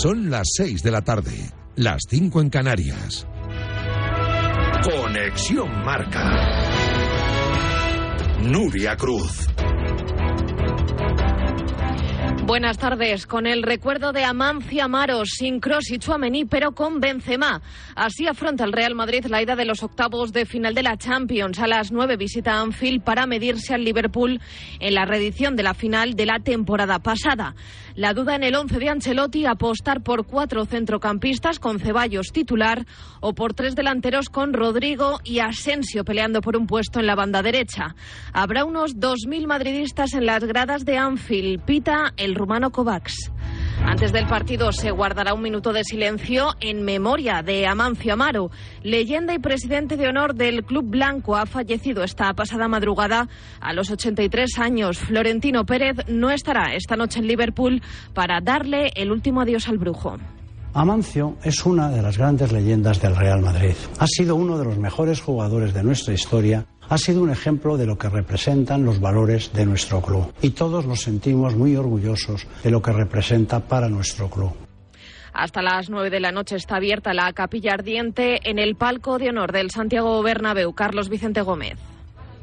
Son las 6 de la tarde, las 5 en Canarias. Conexión Marca. Nuria Cruz. Buenas tardes. Con el recuerdo de Amancio Amaro, sin Cross y Chuamení, pero con Benzema. Así afronta el Real Madrid la ida de los octavos de final de la Champions. A las nueve visita Anfield para medirse al Liverpool en la reedición de la final de la temporada pasada. La duda en el once de Ancelotti, apostar por cuatro centrocampistas con Ceballos titular o por tres delanteros con Rodrigo y Asensio peleando por un puesto en la banda derecha. Habrá unos 2.000 madridistas en las gradas de Anfield. Pita el rumano Kovacs. Antes del partido se guardará un minuto de silencio en memoria de Amancio Amaro, leyenda y presidente de honor del Club Blanco. Ha fallecido esta pasada madrugada a los 83 años. Florentino Pérez no estará esta noche en Liverpool para darle el último adiós al brujo. Amancio es una de las grandes leyendas del Real Madrid. Ha sido uno de los mejores jugadores de nuestra historia. Ha sido un ejemplo de lo que representan los valores de nuestro club. Y todos nos sentimos muy orgullosos de lo que representa para nuestro club. Hasta las nueve de la noche está abierta la capilla ardiente en el palco de honor del Santiago Bernabéu. Carlos Vicente Gómez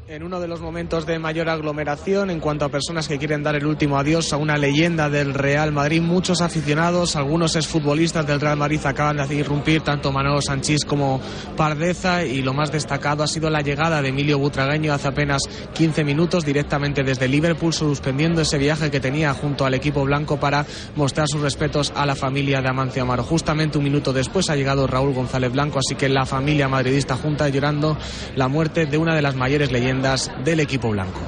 en uno de los momentos de mayor aglomeración en cuanto a personas que quieren dar el último adiós a una leyenda del Real Madrid. Muchos aficionados, algunos exfutbolistas del Real Madrid acaban de irrumpir, tanto Manolo Sanchís como Pardeza, y lo más destacado ha sido la llegada de Emilio Butragueño hace apenas 15 minutos directamente desde Liverpool, suspendiendo ese viaje que tenía junto al equipo blanco para mostrar sus respetos a la familia de Amancio Amaro. Justamente un minuto después ha llegado Raúl González Blanco, así que la familia madridista junta llorando la muerte de una de las mayores leyendas del equipo blanco.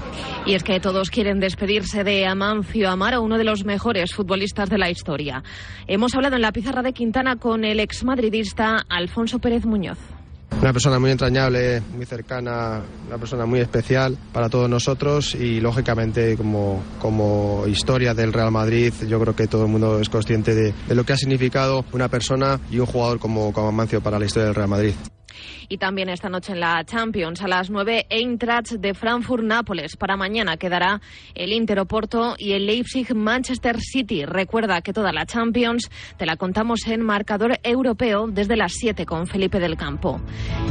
Y es que todos quieren despedirse de Amancio Amaro, uno de los mejores futbolistas de la historia. Hemos hablado en la pizarra de Quintana con el exmadridista Alfonso Pérez Muñoz. Una persona muy entrañable, muy cercana, una persona muy especial para todos nosotros y lógicamente como, como historia del Real Madrid yo creo que todo el mundo es consciente de, de lo que ha significado una persona y un jugador como, como Amancio para la historia del Real Madrid. Y también esta noche en la Champions, a las 9, Eintracht de Frankfurt-Nápoles. Para mañana quedará el Inter Oporto y el Leipzig-Manchester City. Recuerda que toda la Champions te la contamos en marcador europeo desde las 7 con Felipe del Campo.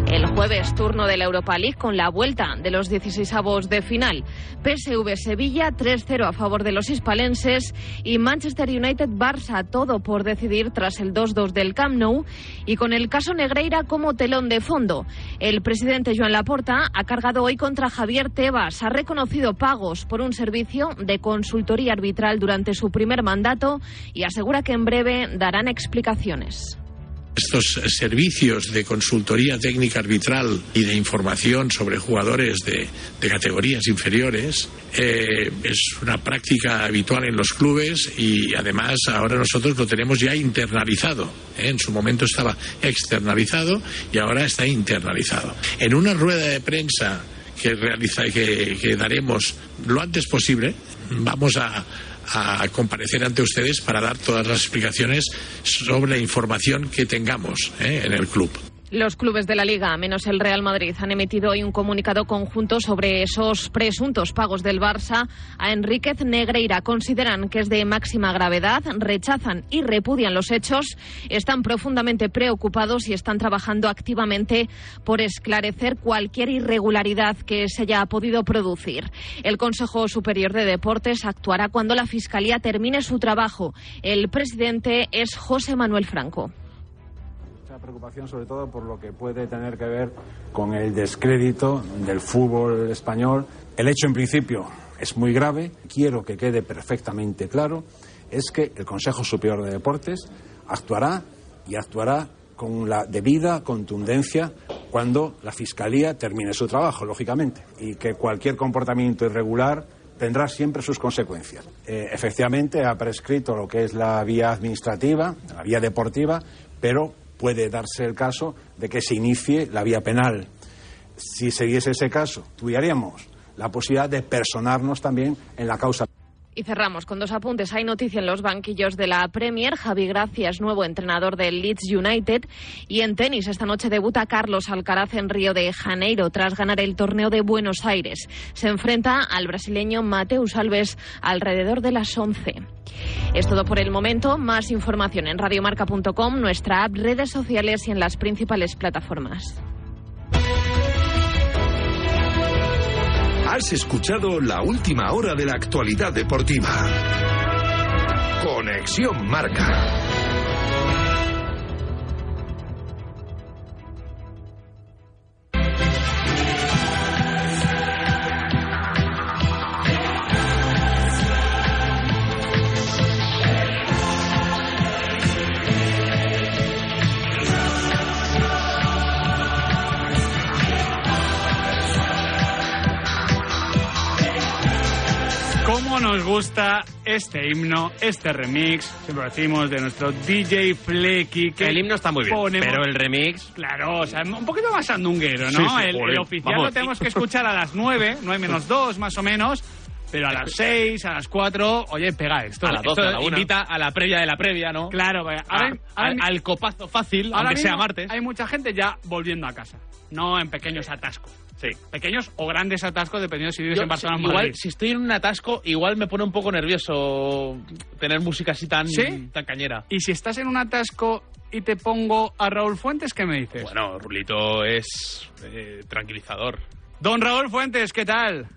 El jueves, turno de la Europa League con la vuelta de los 16 avos de final. PSV Sevilla 3-0 a favor de los hispalenses y Manchester United-Barça, todo por decidir tras el 2-2 del Camp Nou y con el caso Negreira como telón de fondo. El presidente Joan Laporta ha cargado hoy contra Javier Tebas. Ha reconocido pagos por un servicio de consultoría arbitral durante su primer mandato y asegura que en breve darán explicaciones estos servicios de consultoría técnica arbitral y de información sobre jugadores de, de categorías inferiores eh, es una práctica habitual en los clubes y además ahora nosotros lo tenemos ya internalizado. ¿eh? En su momento estaba externalizado y ahora está internalizado. En una rueda de prensa que, realiza, que, que daremos lo antes posible, vamos a a comparecer ante ustedes para dar todas las explicaciones sobre la información que tengamos ¿eh? en el club. Los clubes de la Liga, menos el Real Madrid, han emitido hoy un comunicado conjunto sobre esos presuntos pagos del Barça a Enríquez Negreira. Consideran que es de máxima gravedad, rechazan y repudian los hechos, están profundamente preocupados y están trabajando activamente por esclarecer cualquier irregularidad que se haya podido producir. El Consejo Superior de Deportes actuará cuando la Fiscalía termine su trabajo. El presidente es José Manuel Franco preocupación sobre todo por lo que puede tener que ver con el descrédito del fútbol español. El hecho en principio es muy grave. Quiero que quede perfectamente claro es que el Consejo Superior de Deportes actuará y actuará con la debida contundencia cuando la Fiscalía termine su trabajo, lógicamente, y que cualquier comportamiento irregular tendrá siempre sus consecuencias. Eh, efectivamente, ha prescrito lo que es la vía administrativa, la vía deportiva, pero puede darse el caso de que se inicie la vía penal. Si se diese ese caso, tuviéramos la posibilidad de personarnos también en la causa. Y cerramos con dos apuntes. Hay noticia en los banquillos de la Premier. Javi Gracias, nuevo entrenador del Leeds United. Y en tenis, esta noche debuta Carlos Alcaraz en Río de Janeiro tras ganar el torneo de Buenos Aires. Se enfrenta al brasileño Mateus Alves alrededor de las 11. Es todo por el momento. Más información en radiomarca.com, nuestra app, redes sociales y en las principales plataformas. Has escuchado la última hora de la actualidad deportiva. Conexión Marca. Gusta este himno, este remix? Siempre lo decimos de nuestro DJ Flecky. Que el himno está muy bien, pero el remix. Claro, o sea, un poquito más andunguero, ¿no? el, oficial lo tenemos que escuchar a las 9, 9 menos 2 más o menos. Pero a las 6, a las 4, oye, pega esto. A las 12, a la Invita a la previa de la previa, ¿no? Claro, ahora, al, copazo fácil, aunque sea martes. Hay mucha gente ya volviendo a casa, no en pequeños atascos. Sí. Pequeños o grandes atascos, dependiendo si vives en Barcelona o Igual, si estoy en un atasco, igual me pone un poco nervioso tener música así tan, tan cañera. Y si estás en un atasco y te pongo a Raúl Fuentes, ¿qué me dices? Bueno, Rulito es eh, tranquilizador. Don Raúl Fuentes, ¿qué tal?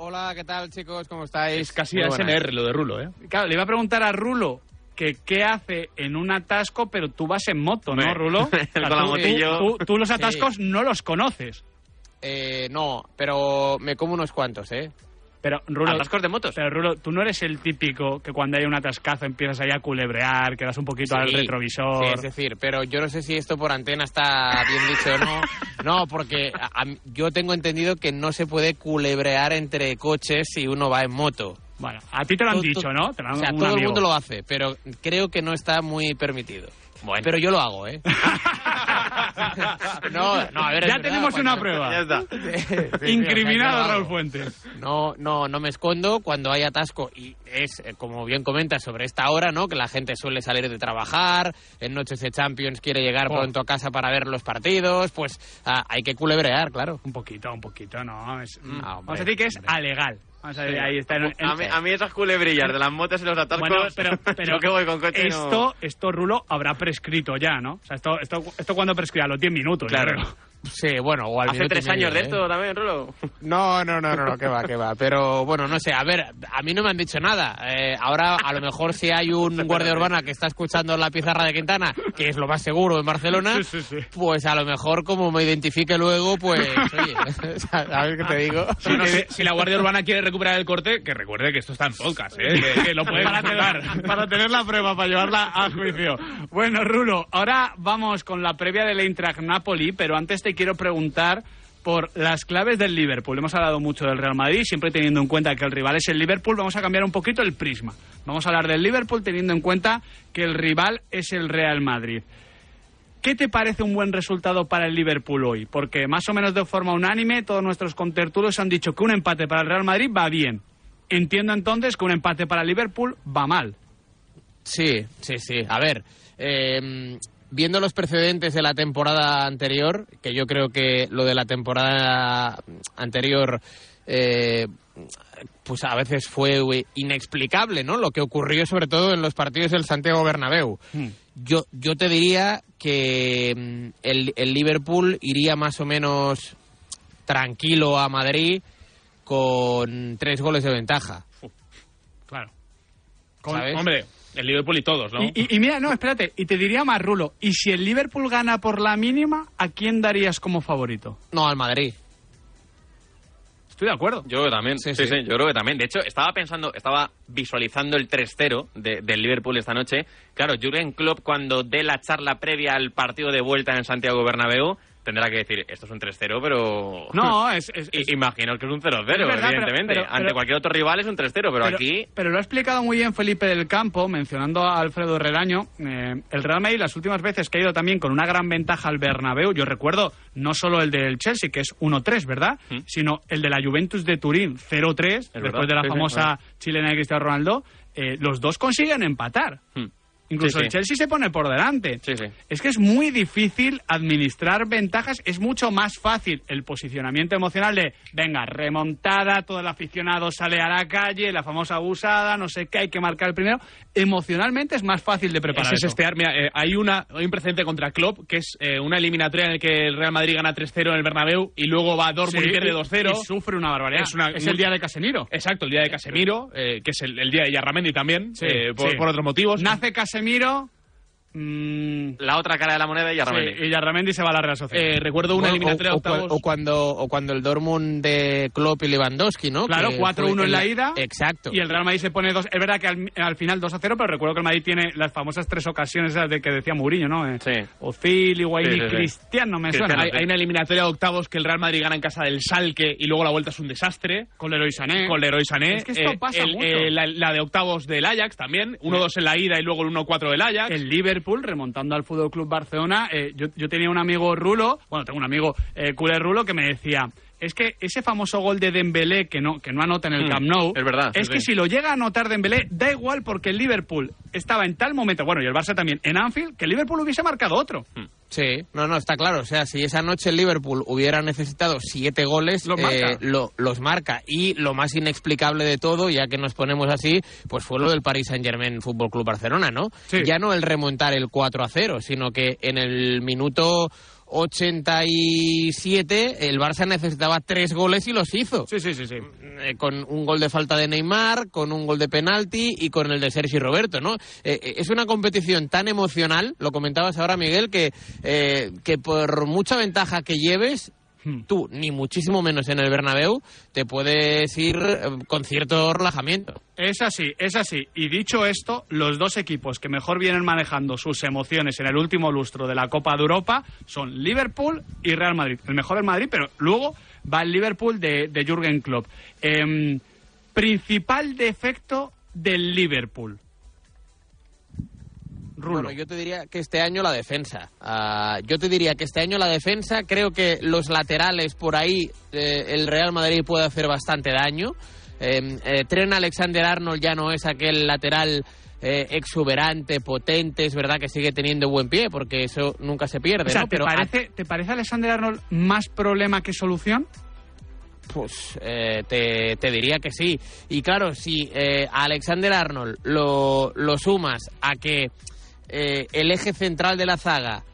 Hola, ¿qué tal, chicos? ¿Cómo estáis? Es casi ASMR lo de Rulo, ¿eh? Claro, le iba a preguntar a Rulo que qué hace en un atasco, pero tú vas en moto, ¿no, Rulo? Con la motillo. Tú, los atascos no los conoces. Eh, no, pero me como unos cuantos, ¿eh? Pero, Rulo, ¿Atascos de motos? Pero, Rulo, tú no eres el típico que cuando hay un atascazo empiezas ahí a culebrear, que das un poquito al retrovisor. Sí, es decir, pero yo no sé si esto por antena está bien dicho o no. No, porque yo tengo entendido que no se puede culebrear entre coches si uno va en moto. Bueno, a ti te lo han dicho, ¿no? o sea, todo el mundo lo hace, pero creo que no está muy permitido. Bueno. Pero yo lo hago, ¿eh? no, no, a ver, ya tenemos una prueba. Ya está. Incriminado Raúl Fuentes. No, no, no me escondo cuando hay atasco y es, eh, como bien comentas, sobre esta hora, ¿no? Que la gente suele salir de trabajar, en noches de Champions quiere llegar pronto a casa para ver los partidos, pues ah, hay que culebrear, claro. Un poquito, un poquito, no. Es, mm, vamos a decir que es alegal. A, mí, esas culebrillas de las motos y los atascos. Bueno, pero, pero que voy con coche esto, esto, Rulo, habrá prescrito ya, ¿no? O sea, esto, esto, esto cuando prescribe a los 10 minutos. Claro. Sí, bueno, o al Hace tres años de ¿eh? esto también, Rulo. No, no, no, no, no, que va, que va. Pero bueno, no sé, a ver, a mí no me han dicho nada. Eh, ahora, a lo mejor si hay un guardia urbana que está escuchando la pizarra de Quintana, que es lo más seguro en Barcelona, pues a lo mejor como me identifique luego, pues, oye, a ver qué te digo. Si, la guardia urbana quiere recuperar el corte, que recuerde que esto está en podcast, ¿eh? que, lo puede para tener, para tener la prueba, para llevarla a juicio. Bueno, Rulo, ahora vamos con la previa del Eintracht Napoli, pero antes quiero preguntar por las claves del Liverpool. Hemos hablado mucho del Real Madrid, siempre teniendo en cuenta que el rival es el Liverpool. Vamos a cambiar un poquito el prisma. Vamos a hablar del Liverpool teniendo en cuenta que el rival es el Real Madrid. ¿Qué te parece un buen resultado para el Liverpool hoy? Porque más o menos de forma unánime todos nuestros contertulios han dicho que un empate para el Real Madrid va bien. Entiendo entonces que un empate para el Liverpool va mal. Sí, sí, sí. A ver, eh, viendo los precedentes de la temporada anterior, que yo creo que lo de la temporada anterior eh, pues a veces fue inexplicable, ¿no? Lo que ocurrió sobre todo en los partidos del Santiago Bernabéu. Hmm. Yo, yo te diría que mm, el, el Liverpool iría más o menos tranquilo a Madrid con tres goles de ventaja. Claro. Hombre, el Liverpool y todos, ¿no? Y, y- y mira, no, espérate, y te diría más, Rulo, y si el Liverpool gana por la mínima, ¿a quién darías como favorito? No, al Madrid. Estoy de acuerdo. Yo también, sí, sí, yo creo que también. De hecho, estaba pensando, estaba visualizando el 3-0 de- del Liverpool esta noche. Claro, Jürgen Klopp cuando dé la charla previa al partido de vuelta en Santiago Bernabéu tendrá que decir, esto es un 3-0, pero... No, es... Imagino que es un 0-0, Es verdad, pero- evidentemente. pero- Ante pero- cualquier otro rival es un 3-0, pero, aquí... Pero lo ha explicado muy bien Felipe del Campo, mencionando a Alfredo Herreraño. Eh, el Real Madrid, las últimas veces que ha ido también con una gran ventaja al Bernabéu, yo recuerdo no solo el del Chelsea, que es 1-3, ¿verdad? Sino el de la Juventus de Turín, 0-3, después verdad, de la sí, famosa chilena de Cristiano Ronaldo. eh, los dos consiguen empatar. Incluso Sí, sí. el Chelsea se pone por delante. Sí. Es que es muy difícil administrar ventajas. Es mucho más fácil el posicionamiento emocional de, venga, remontada, todo el aficionado sale a la calle, la famosa abusada, no sé qué, hay que marcar el primero. Emocionalmente es más fácil de preparar. Ese es eso. estear. Mira, eh, hay, una, hay un precedente contra Klopp, que es eh, una eliminatoria en la que el Real Madrid gana 3-0 en el Bernabéu y luego va a Dortmund y pierde y- 2-0. y sufre una barbaridad. Es, una- Es el día de Casemiro. Exacto, el día de Casemiro, eh, que es el, el día de Yarramendi también, por, por otros motivos. Nace Casemiro. Casemiro mm, La otra cara de la moneda y Yarramendi. sí, y Yarramendi se va a la Real Sociedad. Eh, recuerdo una eliminatoria o, octavos. o cuando, o cuando el Dortmund de Klopp y Lewandowski, ¿no? Claro, Que 4-1 fue en la ida. Exacto. Y el Real Madrid se pone dos. Es verdad que al, al final 2 a 0, pero recuerdo que el Madrid tiene las famosas tres ocasiones esas de que decía Mourinho, ¿no? Eh, Sí. Ozil, Higuaín Sí, y sí, sí. Cristiano, me Cristiano, suena. hay, hay una eliminatoria de octavos que el Real Madrid gana en casa del Salque y luego la vuelta es un desastre. Con Leroy Sané. Con Leroy Sané. Es que esto pasa el- mucho. eh, la, la de octavos del Ajax también. 1-2 en la ida y luego el 1-4 del Ajax. El Liverpool remontando al Fútbol Club Barcelona. eh, yo, tenía un amigo Rulo, bueno, tengo un amigo eh, culé Rulo que me decía. Es que ese famoso gol de Dembélé que no, que no anota en el Mm, Camp Nou, es verdad, es sí, que si lo llega a anotar Dembélé, da igual porque el Liverpool estaba en tal momento, bueno, y el Barça también, en Anfield, que el Liverpool hubiese marcado otro. Sí, no, no, está claro. O sea, si esa noche el Liverpool hubiera necesitado siete goles, Los marca. eh, lo- los marca. Y lo más inexplicable de todo, ya que nos ponemos así, pues fue lo del Paris Saint-Germain Fútbol Club Barcelona, ¿no? Sí. Ya no el remontar el 4 a 0, sino que en el minuto 87 el Barça necesitaba tres goles y los hizo. Sí, sí, sí, sí. Eh, con un gol de falta de Neymar, con un gol de penalti y con el de Sergi Roberto, ¿no? Eh, eh, es una competición tan emocional, lo comentabas ahora Miguel, que, eh, que por mucha ventaja que lleves, Hmm. tú, ni muchísimo menos en el Bernabéu, te puedes ir eh, con cierto relajamiento. Es así, es así. Y dicho esto, los dos equipos que mejor vienen manejando sus emociones en el último lustro de la Copa de Europa son Liverpool y Real Madrid. El mejor el Madrid, pero luego va el Liverpool de, de Jürgen Klopp. Em, principal defecto del Liverpool. Rulo. Bueno, yo te diría que este año la defensa. Ah, yo te diría que este año la defensa, creo que los laterales por ahí, eh, el Real Madrid puede hacer bastante daño. Eh, eh, Tren Alexander Arnold ya no es aquel lateral eh, exuberante, potente, es verdad que sigue teniendo buen pie, porque eso nunca se pierde, o sea, ¿no? ¿te, Pero parece, ¿te parece Alexander Arnold más problema que solución? Pues eh, te, te diría que sí. Y claro, si eh, a Alexander Arnold lo, lo sumas a que eh, el eje central de la zaga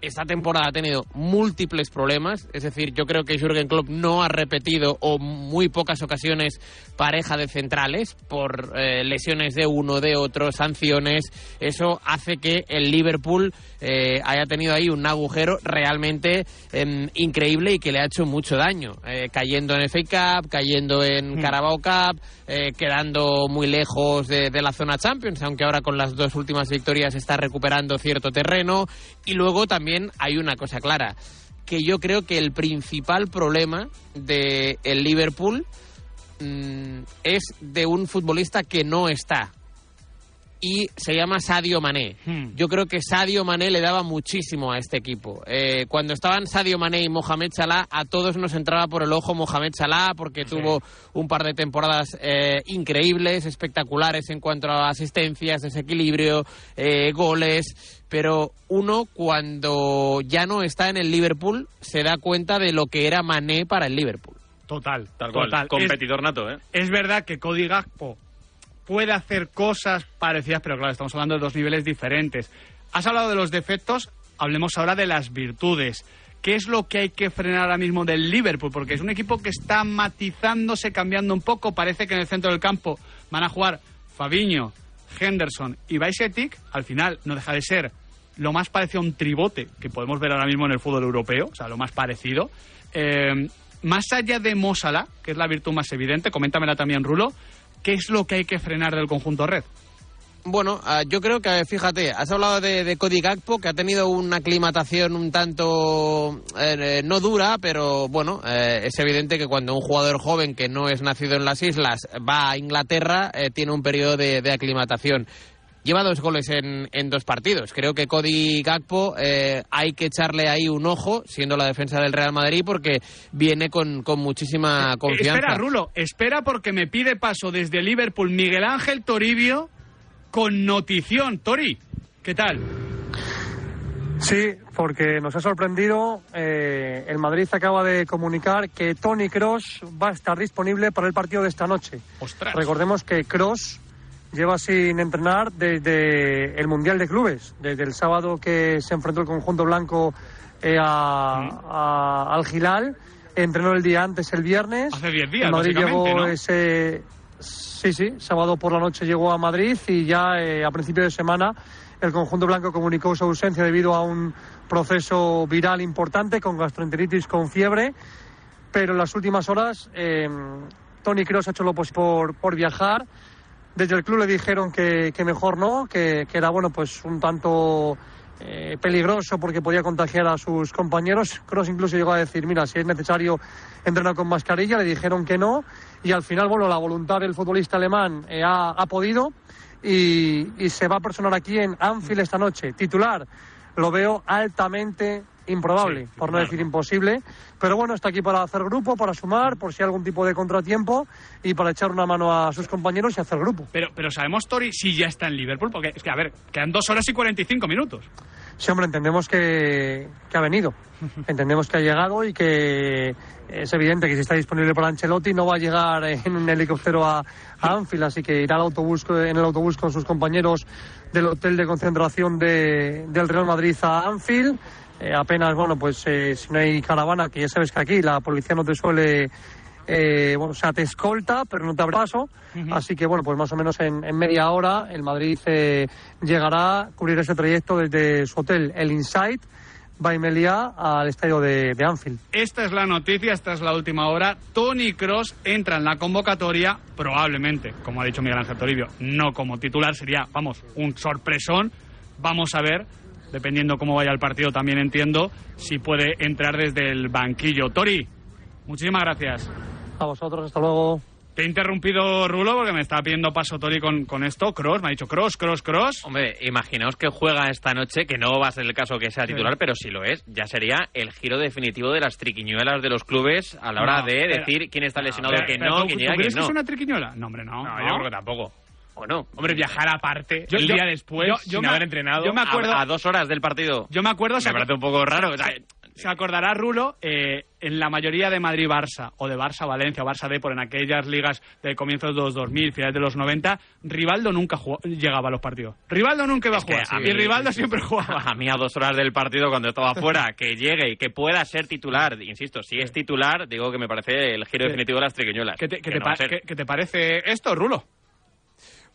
esta temporada ha tenido múltiples problemas, es decir, yo creo que Jürgen Klopp no ha repetido o muy pocas ocasiones pareja de centrales por eh, lesiones de uno, de otro, sanciones. Eso hace que el Liverpool eh, haya tenido ahí un agujero realmente em, increíble y que le ha hecho mucho daño, eh, cayendo en FA Cup, cayendo en Carabao Cup, eh, quedando muy lejos de, de la zona Champions, aunque ahora con las dos últimas victorias está recuperando cierto terreno. Y luego también hay una cosa clara, que yo creo que el principal problema de el Liverpool mm, es de un futbolista que no está. Y se llama Sadio Mané. Hmm. Yo creo que Sadio Mané le daba muchísimo a este equipo. Eh, cuando estaban Sadio Mané y Mohamed Salah, a todos nos entraba por el ojo Mohamed Salah porque tuvo un par de temporadas eh, increíbles, espectaculares en cuanto a asistencias, desequilibrio, eh, goles. Pero uno, cuando ya no está en el Liverpool, se da cuenta de lo que era Mané para el Liverpool. Total, Tal cual, total. competidor nato, ¿eh? Es, es verdad que Cody Gakpo puede hacer cosas parecidas, pero claro, estamos hablando de dos niveles diferentes. Has hablado de los defectos, hablemos ahora de las virtudes. ¿Qué es lo que hay que frenar ahora mismo del Liverpool? Porque es un equipo que está matizándose, cambiando un poco. Parece que en el centro del campo van a jugar Fabiño, Henderson y Bajcetic. Al final no deja de ser lo más parecido a un tribote que podemos ver ahora mismo en el fútbol europeo, o sea, lo más parecido. Eh, más allá de Mosala, que es la virtud más evidente, coméntamela también, Rulo, ¿qué es lo que hay que frenar del conjunto red? Bueno, ah, yo creo que, fíjate, has hablado de, de Cody Gakpo, que ha tenido una aclimatación un tanto eh, no dura, pero bueno, eh, es evidente que cuando un jugador joven que no es nacido en las islas va a Inglaterra, eh, tiene un periodo de aclimatación. Lleva dos goles en, en dos partidos. Creo que Cody Gakpo eh, hay que echarle ahí un ojo, siendo la defensa del Real Madrid, porque viene con, con muchísima confianza. Espera, Rulo, espera porque me pide paso desde Liverpool Miguel Ángel Toribio con notición. Tori, ¿qué tal? Sí, porque nos ha sorprendido. eh, el Madrid acaba de comunicar que Tony Cross va a estar disponible para el partido de esta noche. Ostras. Recordemos que Cross lleva sin entrenar desde el Mundial de Clubes, desde el sábado que se enfrentó el conjunto blanco eh, a- a- al Gilal. Entrenó el día antes, el viernes. Hace 10 días, El Madrid llegó ¿no? ese. Sí, sí, sábado por la noche llegó a Madrid y ya eh, a principio de semana el conjunto blanco comunicó su ausencia debido a un proceso viral importante con gastroenteritis con fiebre. Pero en las últimas horas eh, Tony Kroos ha hecho lo posible por, por viajar. Desde el club le dijeron que, que mejor no, que, que era bueno pues un tanto eh, peligroso porque podía contagiar a sus compañeros. Cross incluso llegó a decir, mira, si es necesario entrenar con mascarilla, le dijeron que no. Y al final, bueno, la voluntad del futbolista alemán eh, ha, ha podido y, y se va a personar aquí en Anfield esta noche. Titular, lo veo altamente improbable, por no decir imposible. Pero bueno, está aquí para hacer grupo, para sumar, por si hay algún tipo de contratiempo y para echar una mano a sus compañeros y hacer grupo. Pero, pero sabemos, Tori, si ya está en Liverpool, porque es que, a ver, quedan dos horas y 45 minutos. Sí, hombre, entendemos que, que ha venido. Entendemos que ha llegado y que es evidente que si está disponible para Ancelotti no va a llegar en un helicóptero a, a Anfield, así que irá al autobús, en el autobús con sus compañeros del hotel de concentración de- del Real Madrid a Anfield. Eh, apenas, bueno, pues eh, si no hay caravana, que ya sabes que aquí la policía no te suele, eh, bueno, o sea, te escolta, pero no te abre paso. Así que, bueno, pues más o menos en, en media hora el Madrid eh, llegará a cubrir ese trayecto desde su hotel, el Insight, by Meliá, al estadio de, de Anfield. Esta es la noticia, esta es la última hora. Tony Cross entra en la convocatoria, probablemente, como ha dicho Miguel Ángel Toribio, no como titular, sería, vamos, un sorpresón. Vamos a ver, dependiendo cómo vaya el partido, también entiendo si puede entrar desde el banquillo. Tori, muchísimas gracias. A vosotros, hasta luego. Te he interrumpido, Rulo, porque me estaba pidiendo paso Tori con, con esto. Cross, me ha dicho Cross, Cross, Cross. Hombre, imaginaos que juega esta noche, que no va a ser el caso que sea titular, pero si lo es, ya sería el giro definitivo de las triquiñuelas de los clubes a la hora No, de espera. decir quién está lesionado, Espera, quién no, ¿tú- quién llega, quién crees que no. es una triquiñuela? No, hombre, no. No, yo creo que tampoco. ¿O no? Hombre, viajar aparte Yo- el yo- día después yo- sin me- haber entrenado. yo me acuerdo- A, a dos horas del partido. Yo me acuerdo, Me parece un poco raro. o sea, Se acordará Rulo, eh, en la mayoría de Madrid-Barça, o de Barça-Valencia, o Barça-Depor, en aquellas ligas de comienzos de los 2000, finales de los 90, Rivaldo nunca jugó- llegaba a los partidos. Rivaldo nunca iba a jugar. a y mí- Rivaldo siempre jugaba. A mí a dos horas del partido cuando estaba fuera, que llegue y que pueda ser titular, insisto, si es titular, digo que me parece el giro definitivo de las triquiñuelas. ¿Qué te, qué Que te no va a pa- ser. qué- qué te parece esto, Rulo?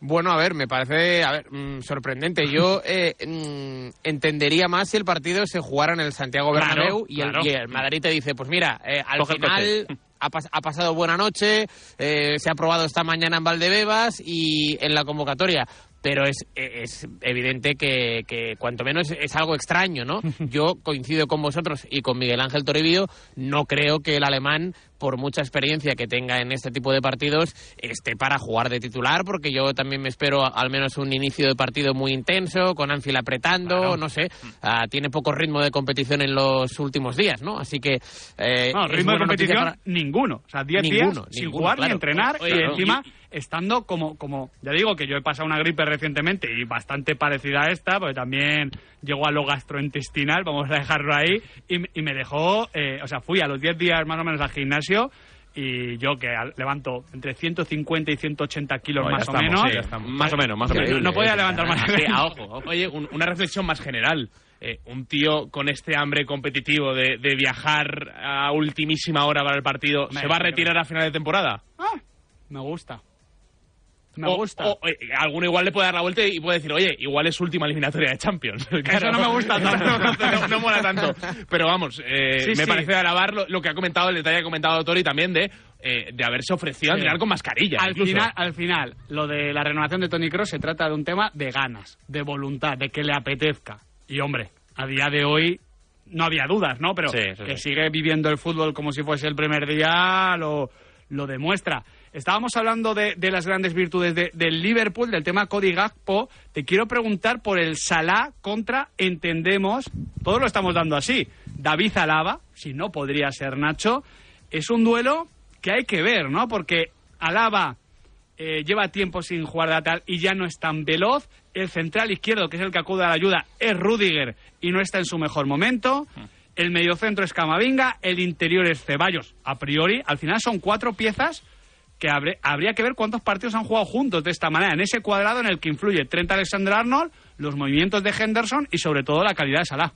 Bueno, a ver, me parece a ver, mm, sorprendente. Yo eh, mm, entendería más si el partido se jugara en el Santiago Claro, Bernabéu y, el, claro. y el Madrid te dice, pues mira, eh, al Coge final ha, pas- ha pasado buena noche, eh, se ha probado esta mañana en Valdebebas y en la convocatoria. Pero es, es evidente que, que cuanto menos es algo extraño, ¿no? Yo coincido con vosotros y con Miguel Ángel Toribio, no creo que el alemán por mucha experiencia que tenga en este tipo de partidos, esté para jugar de titular, porque yo también me espero al menos un inicio de partido muy intenso, con Anfield apretando, no sé, ah, tiene poco ritmo de competición en los últimos días, ¿no? Así que... Eh, no, ritmo de competición ninguno, o sea, 10 días sin jugar ni entrenar y encima estando como, como, ya digo que yo he pasado una gripe recientemente y bastante parecida a esta, porque también llegó a lo gastrointestinal, vamos a dejarlo ahí, y, me dejó, eh, o sea, fui a los 10 días más o menos al gimnasio y yo que levanto entre 150 y 180 kilos más, o menos, más o menos. Más o menos, No, podía levantar más. a ojo. Oye, una reflexión más general. Eh, un tío con este hambre competitivo de, viajar a ultimísima hora para el partido, ¿se va a retirar a final de temporada? Ah, me gusta. Me gusta. O, eh, alguno igual le puede dar la vuelta y puede decir, oye, igual es última eliminatoria de Champions. Eso no me gusta tanto. no, mola tanto. Pero vamos, eh, me parece de alabar lo, que ha comentado, el detalle que ha comentado Tori también de, eh, de haberse ofrecido a entrenar con mascarilla. Al final, al final, lo de la renovación de Tony Cross se trata de un tema de ganas, de voluntad, de que le apetezca. Y hombre, a día de hoy no había dudas, ¿no? Pero que sigue viviendo el fútbol como si fuese el primer día lo, lo demuestra. Estábamos hablando de, las grandes virtudes del Liverpool, del tema Cody Gakpo. Te quiero preguntar por el Salah contra, entendemos, todos lo estamos dando así, David Alaba, si no podría ser Nacho. Es un duelo que hay que ver, ¿no? Porque Alaba eh, lleva tiempo sin jugar de tal y ya no es tan veloz. El central izquierdo, que es el que acude a la ayuda, es Rudiger y no está en su mejor momento. El mediocentro es Camavinga, el interior es Ceballos. A priori, al final son cuatro piezas que habría que ver cuántos partidos han jugado juntos de esta manera, en ese cuadrado en el que influye Trent Alexander-Arnold, los movimientos de Henderson y sobre todo la calidad de Salah.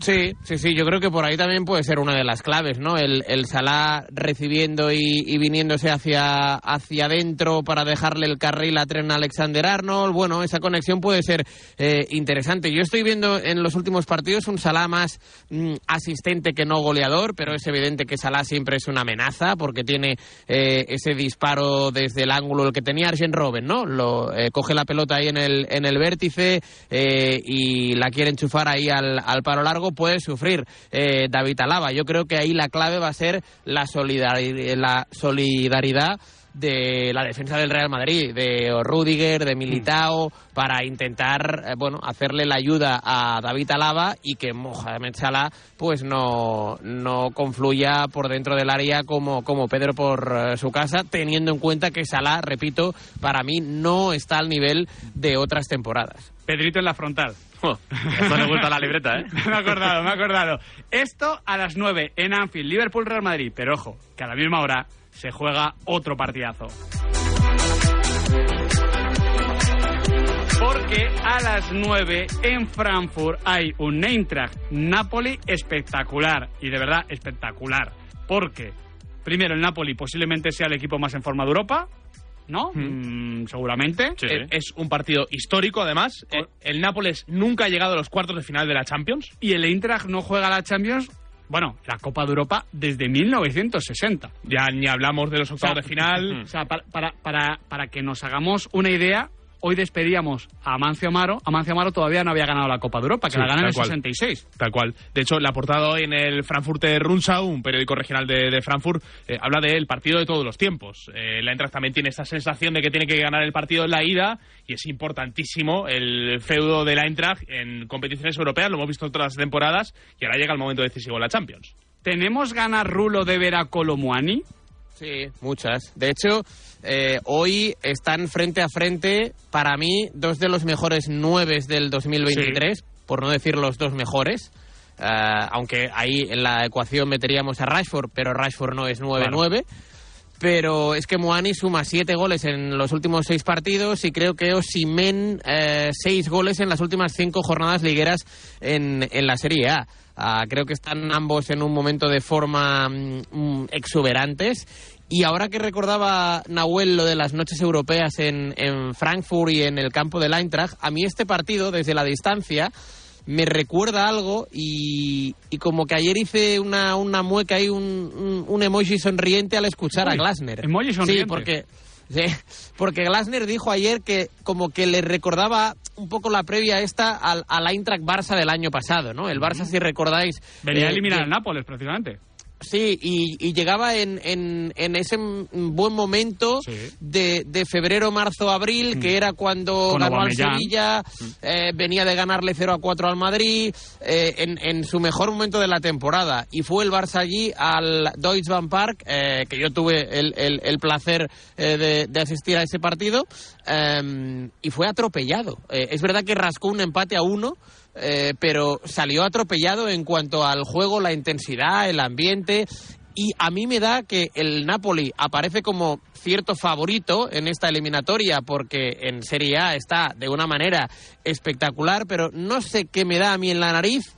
Sí, sí, sí, yo creo que por ahí también puede ser una de las claves, ¿no? El, el Salah recibiendo y, viniéndose hacia, hacia adentro para dejarle el carril a Tren Alexander Arnold. Bueno, esa conexión puede ser eh, interesante. Yo estoy viendo en los últimos partidos un Salah más mm, asistente que no goleador, pero es evidente que Salah siempre es una amenaza porque tiene eh, ese disparo desde el ángulo el que tenía Arjen Robben, ¿no? Lo, eh, coge la pelota ahí en el, en el vértice y la quiere enchufar ahí al, al paro puede sufrir eh, David Alaba. Yo creo que ahí la clave va a ser la solidaridad, la solidaridad de la defensa del Real Madrid, de Rudiger, de Militao, para intentar, eh, bueno, hacerle la ayuda a David Alaba y que Mohamed Salah pues no, no confluya por dentro del área como, como Pedro por eh, su casa, teniendo en cuenta que Salah, repito, para mí no está al nivel de otras temporadas. Pedrito en la frontal. Esto le gusta la libreta, ¿eh? me he acordado, me he acordado. Esto a las 9 en Anfield, Liverpool-Real Madrid. Pero ojo, que a la misma hora se juega otro partidazo. Porque a las 9 en Frankfurt hay un Eintracht Napoli espectacular. Y de verdad espectacular. Porque, primero, el Napoli posiblemente sea el equipo más en forma de Europa. ¿No? Mm, seguramente. Eh, es un partido histórico, además. El, el, Nápoles nunca ha llegado a los cuartos de final de la Champions. Y el Eintracht no juega la Champions. Bueno, la Copa de Europa desde 1960. Ya ni hablamos de los octavos de final. O sea, para, para, para, para que nos hagamos una idea, hoy despedíamos a Amancio Amaro. Amancio Amaro todavía no había ganado la Copa de Europa, que la ganó en el 66. Tal cual. De hecho, la portada hoy en el Frankfurter Rundschau, un periódico regional de, Frankfurt, eh, habla del partido de todos los tiempos. Eh, la Eintracht también tiene esa sensación de que tiene que ganar el partido en la ida y es importantísimo el feudo de la Eintracht en competiciones europeas. Lo hemos visto todas las temporadas y ahora llega el momento decisivo en la Champions. ¿Tenemos ganas, Rulo, de ver a Colomuani? Sí, muchas. De hecho, eh, hoy están frente a frente, para mí, dos de los mejores nueve del 2023, por no decir los dos mejores. Eh, aunque ahí en la ecuación meteríamos a Rashford, pero Rashford no es 9-9. Pero es que Moani suma siete goles en los últimos seis partidos y creo que Osimen eh, seis goles en las últimas cinco jornadas ligueras en, en la Serie A. Ah, creo que están ambos en un momento de forma mm, mm, exuberantes. Y ahora que recordaba Nahuel lo de las noches europeas en, en Frankfurt y en el campo del Eintracht, a mí este partido, desde la distancia, me recuerda algo y, como que ayer hice una, una mueca y un, un, emoji sonriente al escuchar a Glasner. Emoji sonriente. Sí, porque Sí, porque Glasner dijo ayer que como que le recordaba un poco la previa esta al, Eintracht Barça del año pasado, ¿no? El Barça, si recordáis... Venía a eh, eliminar al Nápoles, precisamente. Sí, y, y llegaba en, en, en ese buen momento de, de febrero, marzo, abril, que era cuando Con ganó al. Sevilla, eh, venía de ganarle 0 a 4 al Madrid, eh, en, en su mejor momento de la temporada. Y fue el Barça allí al Deutsche Bank Park, eh, que yo tuve el, el- el placer eh, de, de asistir a ese partido, eh, y fue atropellado. Eh, es verdad que rascó un empate a uno, eh, pero salió atropellado en cuanto al juego, la intensidad, el ambiente. Y a mí me da que el Napoli aparece como cierto favorito en esta eliminatoria porque en Serie A está de una manera espectacular, pero no sé qué me da a mí en la nariz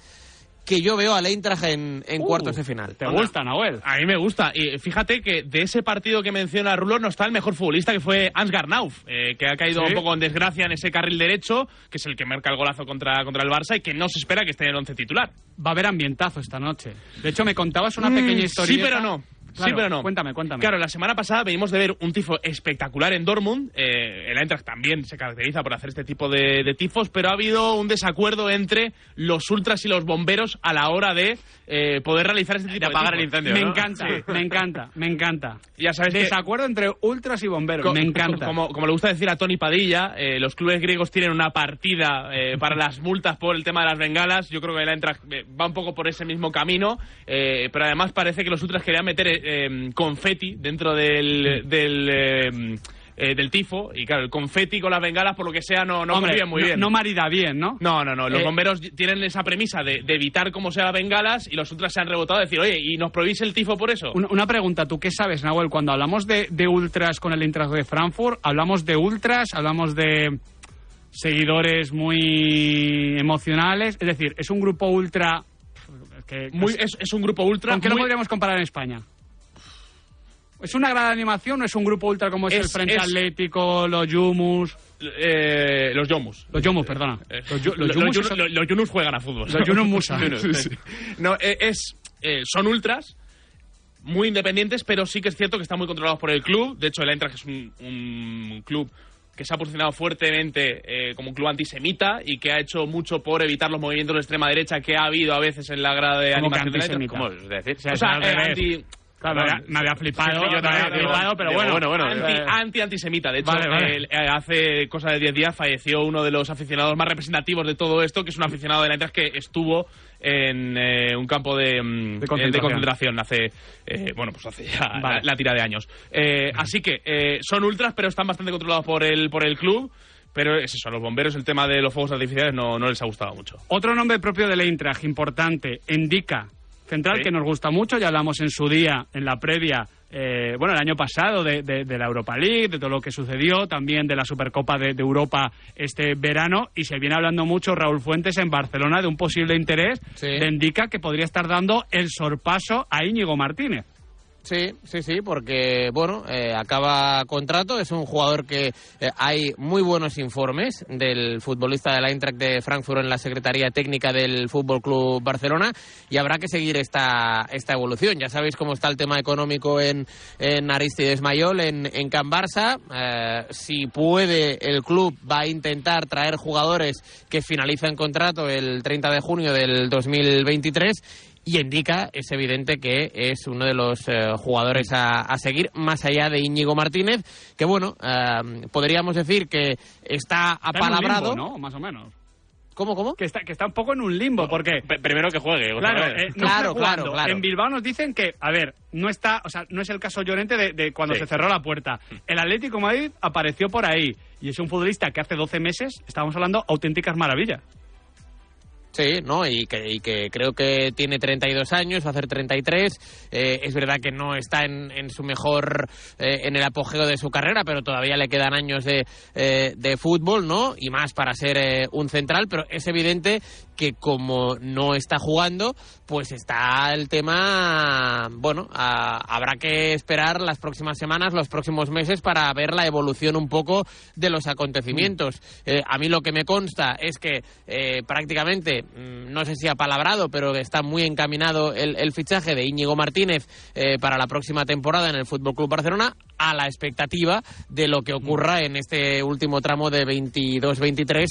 que yo veo al Eintracht en, en cuartos de final. ¿Te gusta, Nahuel? A mí me gusta. Y fíjate que de ese partido que menciona Rulo no está el mejor futbolista que fue Hans Garnauf, eh, que ha caído Sí. un poco en desgracia en ese carril derecho, que es el que marca el golazo contra, contra el Barça y que no se espera que esté en el once titular. Va a haber ambientazo esta noche. De hecho, me contabas una Mm, pequeña sí, historia. pero no. Sí, pero no. Cuéntame, cuéntame. Claro, la semana pasada venimos de ver un tifo espectacular en Dortmund. Eh, el Eintracht también se caracteriza por hacer este tipo de, de tifos, pero ha habido un desacuerdo entre los ultras y los bomberos a la hora de eh, poder realizar este tipo de, apagar tifos. el incendio, me ¿no? encanta, me encanta, me encanta. Ya sabes que- Desacuerdo entre ultras y bomberos. Co- me encanta. Como, como le gusta decir a Tony Padilla, eh, los clubes griegos tienen una partida eh, para las multas por el tema de las bengalas. Yo creo que el Eintracht va un poco por ese mismo camino, eh, pero además parece que los ultras querían meter eh, confeti dentro del, del, eh, eh, del tifo. Y claro, el confeti con las bengalas, por lo que sea, no, no Hombre, conviven muy no- bien. no marida bien, ¿no? No, no, no. Los Eh, bomberos tienen esa premisa de, de evitar como sea las bengalas y los ultras se han rebotado a decir, oye, ¿y nos prohibís el tifo por eso? Una, una pregunta, ¿tú qué sabes, Nahuel? Cuando hablamos de, de ultras con el Eintracht de Frankfurt, hablamos de ultras, hablamos de seguidores muy emocionales, es decir, es un grupo ultra... que- Muy- es, es un grupo ultra. ¿Con qué lo podríamos comparar en España? ¿Es una gran animación o es un grupo ultra como es, el Frente es- Atlético, los Yumus? Eh, los Yomus. Los Yumus, perdona. Eh, Los, los, Yumus los- los Yunus juegan a fútbol. Los Yunus Musa. Yunus, Sí, sí. No, eh, es, eh, son ultras muy independientes, pero sí que es cierto que están muy controlados por el club. De hecho, el Eintracht es un, un club que se ha posicionado fuertemente eh, como un club antisemita y que ha hecho mucho por evitar los movimientos de extrema derecha que ha habido a veces en la grada de ¿Cómo que animación Eintracht. antisemita? ¿Cómo es decir? O sea, O sea, eh, anti... Claro, me había- me había flipado, Sí, yo también había flipado, pero bueno. bueno, Eh, anti, anti-antisemita. De hecho, Vale, vale. el- eh, hace cosa de 10 días falleció uno de los aficionados más representativos de todo esto, que es un aficionado de la Eintracht que estuvo en eh, un campo de, mm, De eh, concentración. de concentración hace, eh, bueno, pues hace ya Vale. la, la tira de años. Eh, así que eh, son ultras, pero están bastante controlados por el, por el club. Pero es eso, a los bomberos el tema de los fuegos artificiales no, no les ha gustado mucho. Otro nombre propio del Eintracht, importante, Endica, central Sí. que nos gusta mucho, ya hablamos en su día, en la previa, eh, bueno, el año pasado de, de- de la Europa League, de todo lo que sucedió, también de la Supercopa de, de Europa este verano, y se viene hablando mucho Raúl Fuentes en Barcelona de un posible interés de Endica que podría estar dando el sorpaso a Íñigo Martínez. Sí, sí, sí, porque, bueno, eh, acaba contrato, es un jugador que eh, hay muy buenos informes del futbolista del Eintracht de Frankfurt en la Secretaría Técnica del Fútbol Club Barcelona y habrá que seguir esta, esta evolución. Ya sabéis cómo está el tema económico en, en Aristides Mayol, en, en Can Barça. Eh, si puede, el club va a intentar traer jugadores que finalizan contrato el 30 de junio del 2023 y indica, es evidente que es uno de los eh, jugadores a, a seguir, más allá de Íñigo Martínez, que bueno, eh, podríamos decir que está Está en un apalabrado. limbo, ¿no? Más o menos. ¿Cómo, cómo? Que está, que está un poco en un limbo, porque... Primero que juegue. Claro, eh, no Claro, claro, claro. En Bilbao nos dicen que, a ver, no está, o sea, no es el caso Llorente de, de cuando Sí. se cerró la puerta. El Atlético Madrid apareció por ahí y es un futbolista que hace 12 meses estábamos hablando auténticas maravillas. Sí, ¿no? Y que, y que creo que tiene 32 años, va a hacer 33. Eh, es verdad que no está en, en su mejor, eh, en el apogeo de su carrera, pero todavía le quedan años de, eh, de fútbol, ¿no? Y más para ser eh, un central, pero es evidente que como no está jugando, pues está el tema, bueno, a- habrá que esperar las próximas semanas, los próximos meses para ver la evolución un poco de los acontecimientos. Eh, a mí lo que me consta es que eh, prácticamente, mm, no sé si ha palabrado, pero está muy encaminado el, el fichaje de Íñigo Martínez eh, para la próxima temporada en el Fútbol Club Barcelona, a la expectativa de lo que ocurra en este último tramo de 22-23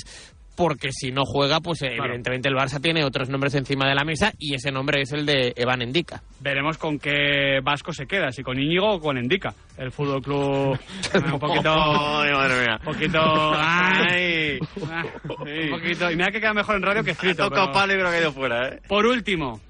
porque si no juega, pues eh, evidentemente el Barça tiene otros nombres encima de la mesa y ese nombre es el de Evan Endica. Veremos con qué Vasco se queda, si con Íñigo o con Endica. El Fútbol Club un poquito... Ay, madre mía. Un poquito... Ay, ah, un poquito... Y mira que queda mejor en radio que escrito. Ha tocado pero- palo y creo que ha ido fuera, ¿eh? Por último...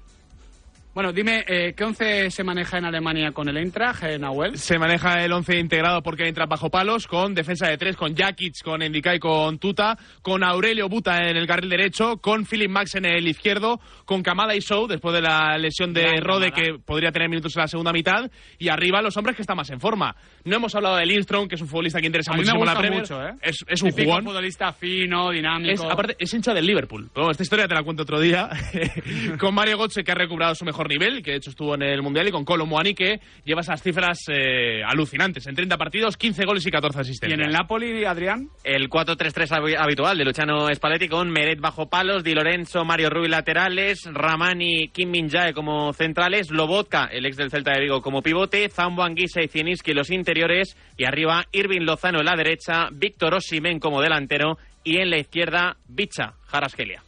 Bueno, dime, eh, ¿qué once se maneja en Alemania con el Eintracht, eh, Nahuel? Se maneja el 11 integrado porque entra bajo palos, con defensa de tres, con Jakic, con Endika y con Tuta, con Aurelio Buta en el carril derecho, con Philip Max en el izquierdo, con Kamada y Show después de la lesión de Gran Rode Kamada. que podría tener minutos en la segunda mitad, y arriba los hombres que están más en forma. No hemos hablado de Lindstrom, que es un futbolista que interesa A mí me muchísimo la Premier. mucho, ¿eh? Es, es un jugón. futbolista fino, dinámico. Es, aparte, es hincha del Liverpool. Bueno, esta historia te la cuento otro día. con Mario Götze, que ha recuperado su mejor nivel, que de hecho estuvo en el Mundial, y con Colo Muani, que lleva esas cifras eh, alucinantes. En 30 partidos, 15 goles y 14 ¿Y asistencias. en el Napoli, Adrián? El 4-3-3 habi- habitual de Luciano Spalletti con Meret bajo palos, Di Lorenzo, Mario Rui laterales, Ramani, Kim Min Jae como centrales, Lobotka, el ex del Celta de Vigo como pivote, Zambo Anguisa y Zieninski los interiores y arriba Irving Lozano en la derecha, Víctor Osimen como delantero y en la izquierda Bicha, Jarasgelia.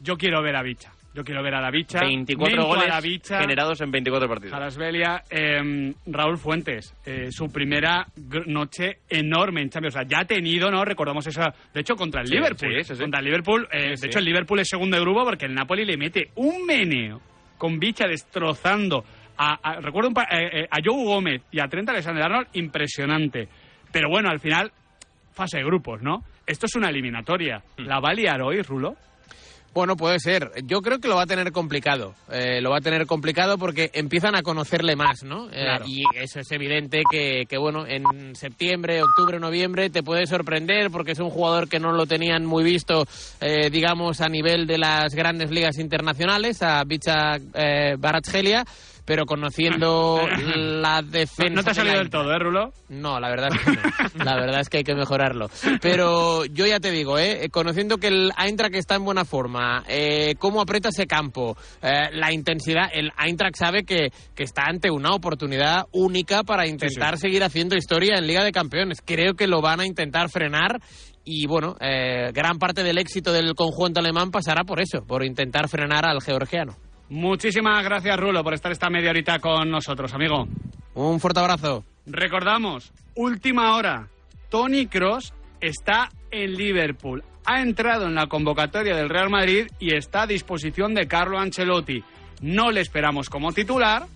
Yo quiero ver a Bicha. Yo quiero ver a la Bicha. 24 Mento a goles la Bicha. generados en 24 partidos. Jarasbelia, eh, Raúl Fuentes, eh, su primera noche enorme en Champions. O sea, ya ha tenido, ¿no? Recordamos esa, de hecho, contra el Sí, Liverpool. sí, sí. Contra el Liverpool, eh, de hecho, el Liverpool es segundo de grupo porque el Napoli le mete un meneo con Bicha destrozando a, a- recuerdo un pa- eh, a Joe Gómez y a Trent Alexander-Arnold, impresionante. Pero bueno, al final, fase de grupos, ¿no? Esto es una eliminatoria. Hmm. ¿La va a liar hoy, Rulo? Bueno, puede ser. Yo creo que lo va a tener complicado. Eh, lo va a tener complicado porque empiezan a conocerle más, ¿no? Eh, Claro. Y eso es evidente que, que, bueno, en septiembre, octubre, noviembre te puede sorprender porque es un jugador que no lo tenían muy visto, eh, digamos, a nivel de las grandes ligas internacionales, a Bicha eh, Baratsgelia, pero conociendo la defensa... No, te ha de salido la del todo, ¿eh, Rulo? no, la verdad es que no. La verdad es que hay que mejorarlo. Pero yo ya te digo, ¿eh? conociendo que el Eintracht está en buena forma, eh, cómo aprieta ese campo, eh, la intensidad, el Eintracht sabe que, que está ante una oportunidad única para intentar seguir haciendo historia en Liga de Campeones. Creo que lo van a intentar frenar y bueno, eh, gran parte del éxito del conjunto alemán pasará por eso, por intentar frenar al georgiano. Muchísimas gracias, Rulo, por estar esta media horita con nosotros, amigo. Un fuerte abrazo. Recordamos, última hora, Tony Cross está en Liverpool. Ha entrado en la convocatoria del Real Madrid y está a disposición de Carlo Ancelotti. No le esperamos como titular,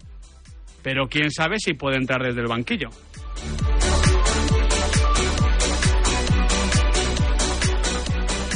pero quién sabe si puede entrar desde el banquillo.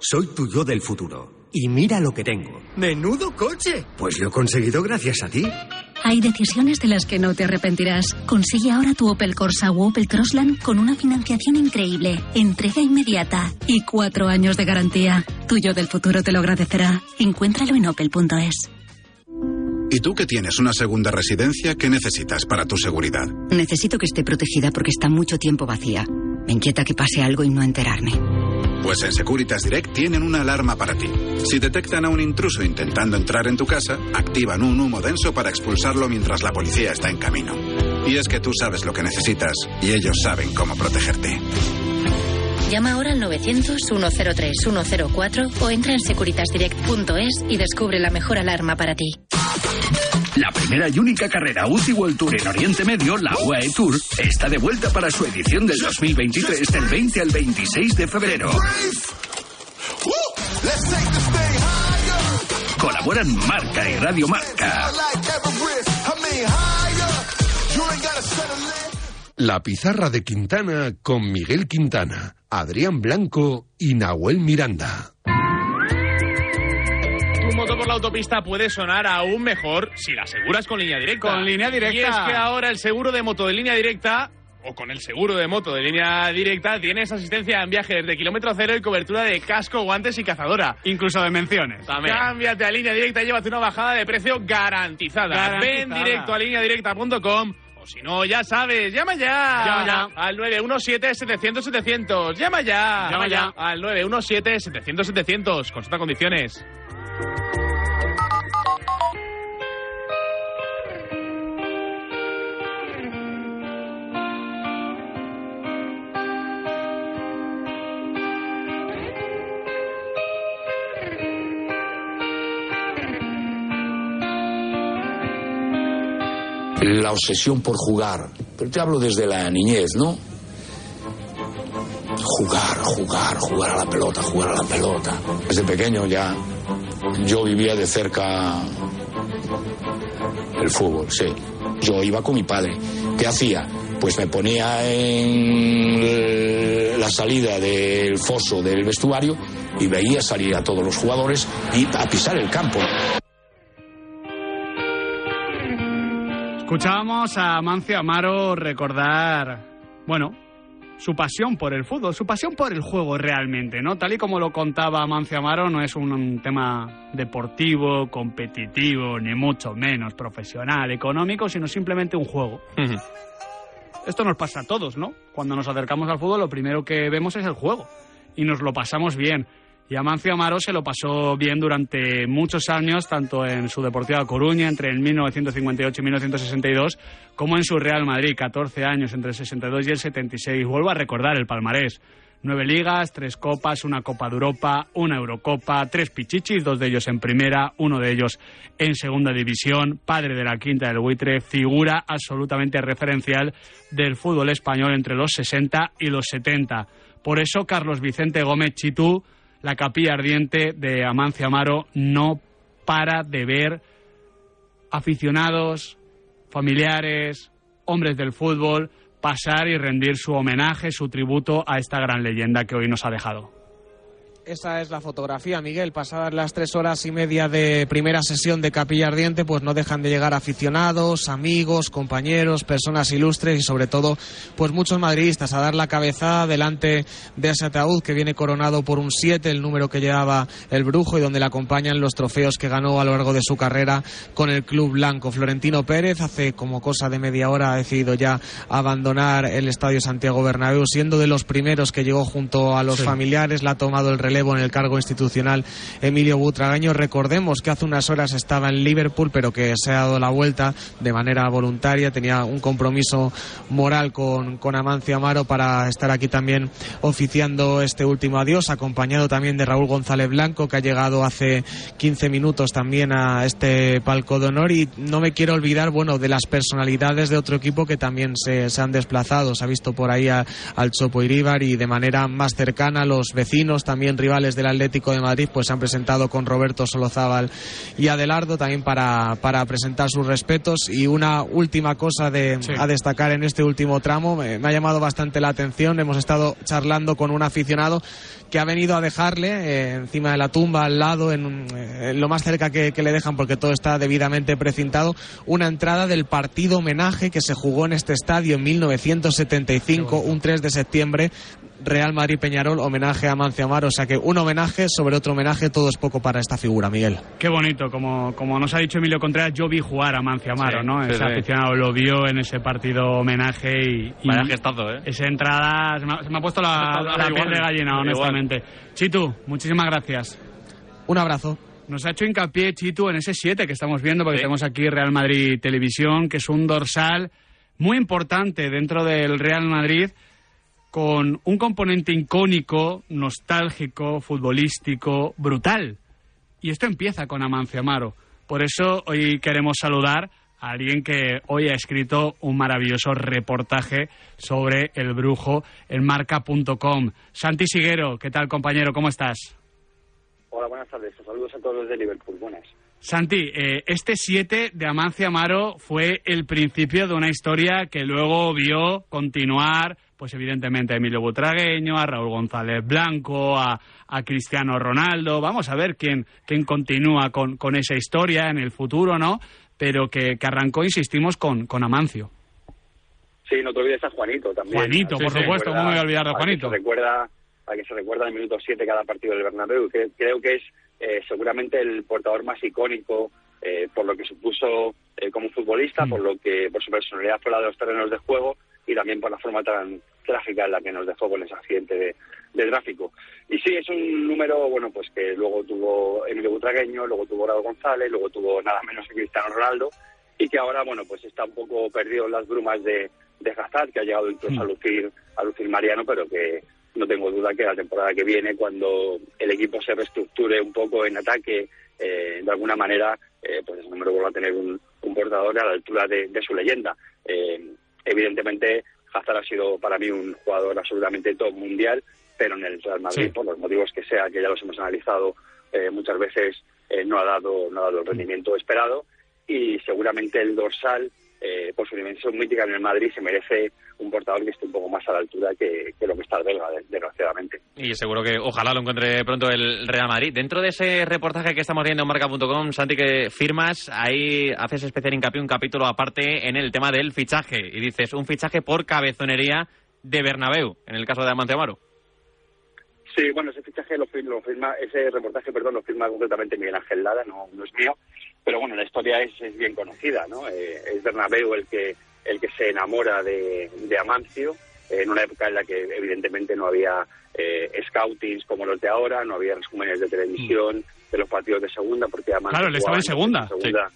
soy tu yo del futuro. Y mira lo que tengo. ¡Menudo coche! Pues lo he conseguido gracias a ti. Hay decisiones de las que no te arrepentirás. Consigue ahora tu Opel Corsa o Opel Crossland con una financiación increíble, entrega inmediata y cuatro años de garantía. Tuyo del futuro te lo agradecerá. Encuéntralo en opel.es. ¿Y tú que tienes una segunda residencia, qué necesitas para tu seguridad? Necesito que esté protegida porque está mucho tiempo vacía. Me inquieta que pase algo y no enterarme. Pues en Securitas Direct tienen una alarma para ti. Si detectan a un intruso intentando entrar en tu casa, activan un humo denso para expulsarlo mientras la policía está en camino. Y es que tú sabes lo que necesitas y ellos saben cómo protegerte. Llama ahora al 900-103-104 o entra en securitasdirect.es y descubre la mejor alarma para ti. La primera y única carrera UCI World Tour en Oriente Medio, la UAE Tour, está de vuelta para su edición del 2023 del 20 al 26 de febrero. Colaboran Marca y Radio Marca. La pizarra de Quintana con Miguel Quintana, Adrián Blanco y Nahuel Miranda. Por la autopista puede sonar aún mejor si la aseguras con línea directa. Con línea directa. Y es que ahora el seguro de moto de línea directa, o con el seguro de moto de línea directa, tienes asistencia en viajes de kilómetro cero y cobertura de casco, guantes y cazadora. Incluso de menciones. También. Cámbiate a línea directa y llévate una bajada de precio garantizada. Garantizada. Ven directo a lineadirecta.com O si no, ya sabes, llama ya. Llama ya. Al 917-700-700. Llama ya. Llama ya. Al 917-700-700. Consulta condiciones. La obsesión por jugar. Pero te hablo desde la niñez, ¿no? Jugar, jugar, jugar a la pelota, jugar a la pelota. Desde pequeño ya yo vivía de cerca el fútbol, sí. Yo iba con mi padre. ¿Qué hacía? Pues me ponía en la salida del foso del vestuario y veía salir a todos los jugadores y a pisar el campo. Escuchábamos a Mancio Amaro recordar, bueno, su pasión por el fútbol, su pasión por el juego realmente, ¿no? Tal y como lo contaba Mancio Amaro, no es un tema deportivo, competitivo, ni mucho menos profesional, económico, sino simplemente un juego. Esto nos pasa a todos, ¿no? Cuando nos acercamos al fútbol, lo primero que vemos es el juego y nos lo pasamos bien. Y Amancio Amaro se lo pasó bien durante muchos años, tanto en su Deportiva Coruña, entre el 1958 y 1962, como en su Real Madrid, 14 años, entre el 62 y el 76. Vuelvo a recordar el palmarés. Nueve ligas, tres copas, una Copa de Europa, una Eurocopa, tres pichichis, dos de ellos en primera, uno de ellos en segunda división, padre de la quinta del buitre, figura absolutamente referencial del fútbol español entre los 60 y los 70. Por eso Carlos Vicente Gómez Chitú la capilla ardiente de Amancio Amaro no para de ver aficionados, familiares, hombres del fútbol pasar y rendir su homenaje, su tributo a esta gran leyenda que hoy nos ha dejado. Esa es la fotografía, Miguel. Pasadas las tres horas y media de primera sesión de Capilla Ardiente, pues no dejan de llegar aficionados, amigos, compañeros, personas ilustres y sobre todo, pues muchos madridistas a dar la cabeza delante de ese ataúd que viene coronado por un 7, el número que llevaba el brujo y donde le acompañan los trofeos que ganó a lo largo de su carrera con el club blanco. Florentino Pérez hace como cosa de media hora ha decidido ya abandonar el Estadio Santiago Bernabéu, siendo de los primeros que llegó junto a los Sí. familiares, la ha tomado el relevo en el cargo institucional Emilio Butragaño. Recordemos que hace unas horas estaba en Liverpool, pero que se ha dado la vuelta de manera voluntaria. Tenía un compromiso moral con, con Amancio Amaro para estar aquí también oficiando este último adiós, acompañado también de Raúl González Blanco, que ha llegado hace 15 minutos también a este palco de honor. Y no me quiero olvidar, bueno, de las personalidades de otro equipo que también se, se han desplazado. Se ha visto por ahí al Chopo Iríbar y de manera más cercana los vecinos, también rivales del Atlético de Madrid, pues se han presentado con Roberto Solozábal y Adelardo también para, para presentar sus respetos. Y una última cosa de, a destacar en este último tramo, me, me ha llamado bastante la atención. Hemos estado charlando con un aficionado que ha venido a dejarle eh, encima de la tumba, al lado, en, eh, en lo más cerca que, que le dejan, porque todo está debidamente precintado, una entrada del partido homenaje que se jugó en este estadio en 1975, un 3 de septiembre. Real Madrid Peñarol, homenaje a Mancio Amaro, o sea que un homenaje sobre otro homenaje, todo es poco para esta figura, Miguel. Qué bonito, como, como nos ha dicho Emilio Contreras, yo vi jugar a Mancio Amaro, Sí, ¿no? sí, Ese sí. aficionado lo vio en ese partido homenaje y... y Vaya gestazo, ¿eh? Esa entrada, se me ha, se me ha puesto la, piel de gallina, da igual. honestamente. Chitu, muchísimas gracias. Un abrazo. Nos ha hecho hincapié Chitu en ese 7 que estamos viendo, porque tenemos aquí Real Madrid Televisión, que es un dorsal muy importante dentro del Real Madrid, con un componente icónico, nostálgico, futbolístico, brutal. Y esto empieza con Amancio Amaro. Por eso hoy queremos saludar a alguien que hoy ha escrito un maravilloso reportaje sobre el brujo en marca.com. Santi Siguero, ¿qué tal compañero? ¿Cómo estás? Hola, buenas tardes. Saludos a todos los de Liverpool. Buenas. Santi, eh, este 7 de Amancio Amaro fue el principio de una historia que luego vio continuar, pues evidentemente a Emilio Butragueño, a Raúl González Blanco, a, a Cristiano Ronaldo. Vamos a ver quién, quién continúa con, con esa historia en el futuro, ¿no? Pero que, que arrancó, insistimos, con, con Amancio. Sí, no te olvides a Juanito también. Juanito, por supuesto, ¿cómo me voy a olvidar de al que Juanito? se recuerda, a que se recuerda en el minuto 7 cada partido del Bernabéu. que creo que es eh, seguramente el portador más icónico eh, por lo que supuso eh, como futbolista, por lo que por su personalidad fuera de los terrenos de juego y también por la forma tan trágica en la que nos dejó con ese accidente de, de tráfico. Y sí, es un número, bueno, pues que luego tuvo Emilio Butragueño, luego tuvo Raúl González, luego tuvo nada menos que Cristiano Ronaldo, y que ahora, bueno, pues está un poco perdido en las brumas de, de Hazard, que ha llegado incluso a lucir, a lucir Mariano, pero que no tengo duda que la temporada que viene, cuando el equipo se reestructure un poco en ataque, eh, de alguna manera, eh, pues ese número vuelva a tener un, un portador a la altura de, de su leyenda. Eh, evidentemente, Hazard ha sido para mí un jugador absolutamente top mundial, pero en el Real Madrid, Sí. por los motivos que sea, que ya los hemos analizado eh, muchas veces, eh, no ha dado no ha dado el rendimiento esperado y seguramente el dorsal, eh, por su dimensión mítica en el Madrid, se merece un portador que esté un poco más a la altura que, que lo que está el belga, de- desgraciadamente. Y seguro que ojalá lo encuentre pronto el Real Madrid. Dentro de ese reportaje que estamos viendo en marca.com, Santi, que firmas, ahí haces especial hincapié un capítulo aparte en el tema del fichaje. Y dices, un fichaje por cabezonería de Bernabéu, en el caso de Amancio Amaro. Sí, bueno, ese fichaje lo, fir- lo firma, ese reportaje, perdón, lo firma concretamente Miguel Ángel Lara, no, no es mío, pero bueno, la historia es, es bien conocida, ¿no? Eh, es Bernabéu el que el que se enamora de, de Amancio en una época en la que evidentemente no había eh, scoutings como los de ahora, no había resúmenes de televisión de los partidos de segunda, porque Amancio Claro, él estaba jugaba en segunda, en segunda,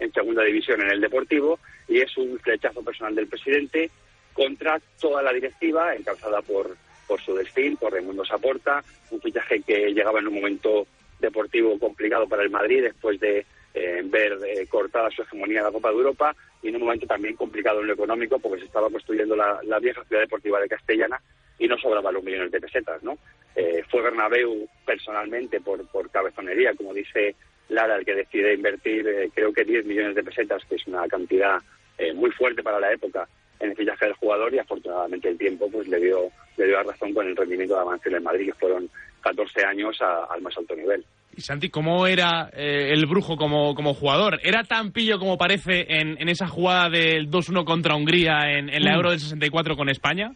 en segunda división en el Deportivo y es un flechazo personal del presidente contra toda la directiva encabezada por por su destino, por Raimundo Saporta, un fichaje que llegaba en un momento deportivo complicado para el Madrid después de eh, ver eh, cortada su hegemonía en la Copa de Europa y en un momento también complicado en lo económico porque se estaba construyendo la, vieja ciudad deportiva de Castellana y no sobraban los millones de pesetas, ¿no? Eh, fue Bernabéu personalmente por, por cabezonería, como dice Lara, el que decide invertir eh, creo que 10 millones de pesetas, que es una cantidad eh, muy fuerte para la época en el fichaje del jugador y afortunadamente el tiempo pues le dio le dio la razón con el rendimiento de avance en el Madrid que fueron 14 años a- al más alto nivel. Y Santi, ¿cómo era eh, el brujo como, como jugador? ¿Era tan pillo como parece en, en esa jugada del 2-1 contra Hungría en, en la Mm. Euro del 64 con España?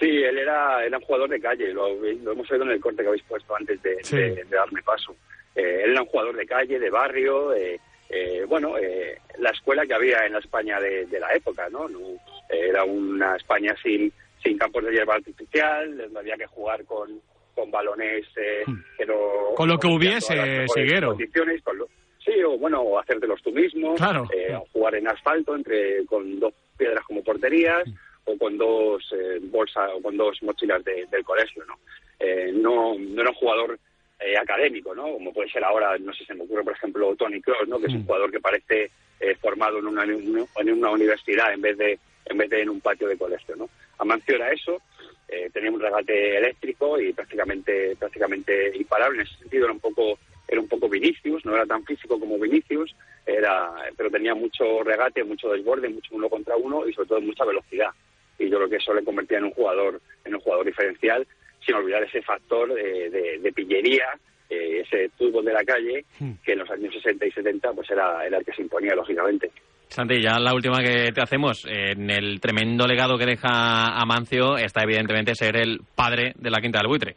Sí, él era, era un jugador de calle, lo, lo hemos oído en el corte que habéis puesto antes de, Sí. de- de darme paso. Eh, él era un jugador de calle, de barrio, eh, eh, bueno, eh, la escuela que había en la España de, de la época, ¿no? No, era una España sin, sin campos de hierba artificial, donde había que jugar con, con balones eh, que no... Hmm. Con lo que hubiese, Siguero. condiciones, con lo- sí, o bueno, o hacértelos tú mismo, Claro. eh, o jugar en asfalto entre con dos piedras como porterías o con dos eh, bolsas o con dos mochilas de- del colegio, ¿no? Eh, no, no era un jugador eh, académico, ¿no? Como puede ser ahora, no sé, se me ocurre, por ejemplo, Tony Kroos, ¿no? Que es un jugador que parece eh, formado en una, en una universidad en vez de en vez de en un patio de colegio, ¿no? Amancio era eso, eh, tenía un regate eléctrico y prácticamente prácticamente imparable. En ese sentido era un poco era un poco Vinicius, no era tan físico como Vinicius, era pero tenía mucho regate, mucho desborde, mucho uno contra uno y sobre todo mucha velocidad. Y yo creo que eso le convertía en un jugador en un jugador diferencial, sin olvidar ese factor de, de- de pillería, eh, ese fútbol de la calle que en los años 60 y 70 pues era, era el que se imponía lógicamente. Santi, ya la última que te hacemos. En el tremendo legado que deja Amancio está evidentemente ser el padre de la Quinta del Buitre.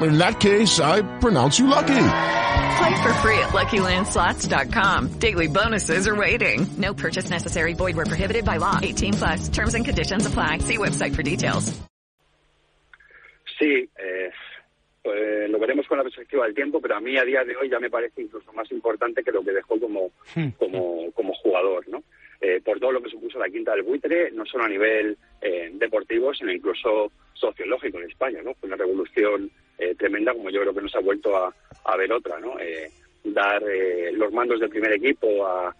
In that case, I pronounce you lucky. Play for free at LuckyLandSlots.com. Daily bonuses are waiting. No purchase necessary. Void were prohibited by law. 18 plus. Terms and conditions apply. See website for details. Sí, eh, pues lo veremos con la perspectiva del tiempo, pero a mí a día de hoy ya me parece incluso más importante que lo que dejó como, como, como jugador, ¿no? Eh, por todo lo que supuso la quinta del buitre, no solo a nivel eh, deportivo, sino incluso sociológico en España, ¿no? Fue una revolución eh, tremenda, como yo creo que no se ha vuelto a, ver otra, ¿no? Eh, dar eh, los mandos del primer equipo a,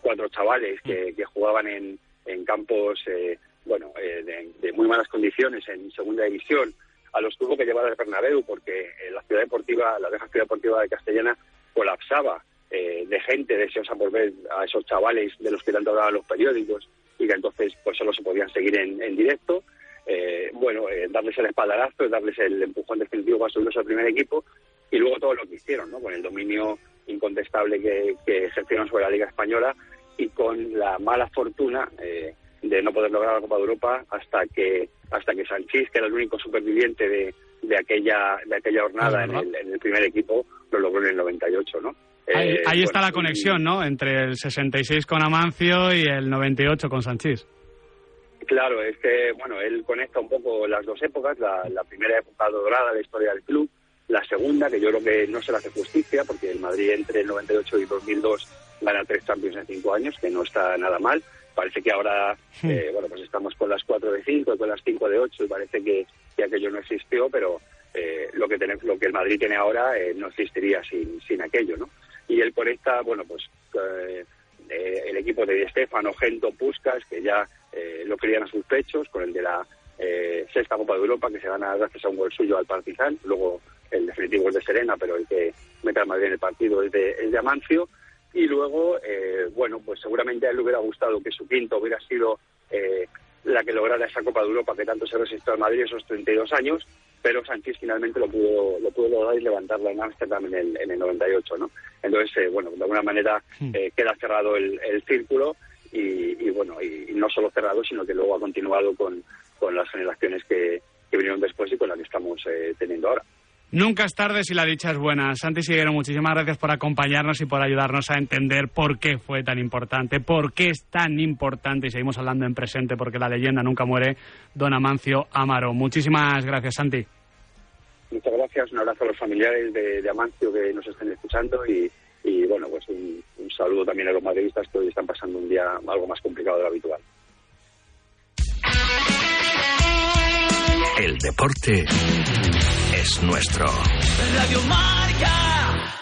cuatro chavales que, que jugaban en, en campos, eh, bueno, eh, de, de muy malas condiciones en segunda división, a los tuvo que llevar al Bernabéu porque la ciudad deportiva, la vieja ciudad deportiva de Castellana colapsaba de gente deseosa por ver a esos chavales de los que tanto hablaban los periódicos y que entonces pues solo se podían seguir en directo. Eh, bueno, eh, darles el espaldarazo, darles el empujón definitivo para subirlos al primer equipo y luego todo lo que hicieron, ¿no? Con el dominio incontestable que, que ejercieron sobre la Liga Española y con la mala fortuna eh, de no poder lograr la Copa de Europa hasta que hasta que Sanchís, que era el único superviviente de, de aquella de aquella jornada en el, en el primer equipo, lo logró en el 98, ¿no? Ahí, Eh, ahí está la conexión, ¿no? Entre el 66 con Amancio y el 98 con Sanchís. Claro, es que bueno, él conecta un poco las dos épocas, la, la primera época dorada de la historia del club, la segunda, que yo creo que no se le hace justicia, porque el Madrid entre el 98 y 2002 gana tres Champions en cinco años, que no está nada mal. Parece que ahora, eh, bueno, pues estamos con las cuatro de cinco, con las cinco de ocho, y parece que, que aquello no existió, pero eh, lo que tenemos, lo que el Madrid tiene ahora eh, no existiría sin, sin aquello, ¿no? Y él conecta, bueno, pues eh, eh, el equipo de Di Stefano, Gento, Puskas, que ya eh, lo querían a sus pechos, con el de la eh, sexta Copa de Europa, que se gana gracias a un gol suyo al Partizan, luego el definitivo es de Serena, pero el que mete al Madrid en el partido es de, es de Amancio, y luego, eh, bueno, pues seguramente a él le hubiera gustado que su quinto hubiera sido eh, la que lograra esa Copa de Europa que tanto se resistió al Madrid esos 32 años, pero Sánchez finalmente lo pudo, lo pudo lograr y levantarla en Ámsterdam en el, en el 98, ¿no? Entonces, eh, bueno, de alguna manera eh, queda cerrado el, el círculo y, y, bueno, y, y no solo cerrado, sino que luego ha continuado con, con las generaciones que, que vinieron después y con las que estamos eh, teniendo ahora. Nunca es tarde si la dicha es buena. Santi Siguero, muchísimas gracias por acompañarnos y por ayudarnos a entender por qué fue tan importante, por qué es tan importante, y seguimos hablando en presente porque la leyenda nunca muere, don Amancio Amaro. Muchísimas gracias, Santi. Muchas gracias, un abrazo a los familiares de, de Amancio que nos estén escuchando y, y bueno, pues un, un saludo también a los madridistas que hoy están pasando un día algo más complicado de lo habitual. El deporte es nuestro. Radio Marca.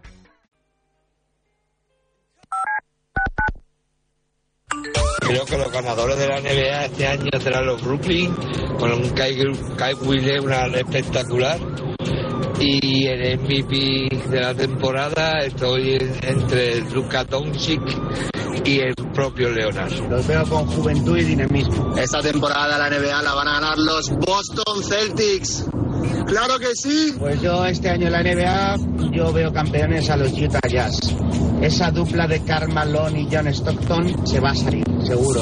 Creo que los ganadores de la NBA este año serán los Brooklyn, con un Kai, Kai Williams espectacular. Y el MVP de la temporada estoy en- entre Luka Doncic y el propio Leonard. Los veo con juventud y dinamismo. Esta temporada la NBA la van a ganar los Boston Celtics. ¡Claro que sí! Pues yo este año en la NBA yo veo campeones a los Utah Jazz. Esa dupla de Karl Malone y John Stockton se va a salir, seguro.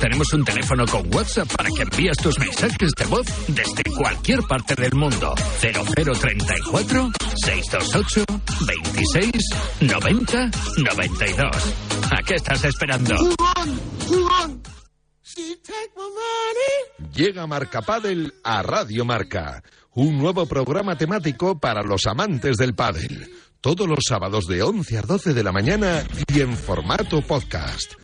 Tenemos un teléfono con WhatsApp para que envíes tus mensajes de voz desde cualquier parte del mundo. 0034 628 26 90 92. ¿A qué estás esperando? ¡Jugón! ¡Jugón! She take my money. Llega Marca Padel a Radio Marca, un nuevo programa temático para los amantes del pádel. Todos los sábados de 11 a 12 de la mañana y en formato podcast.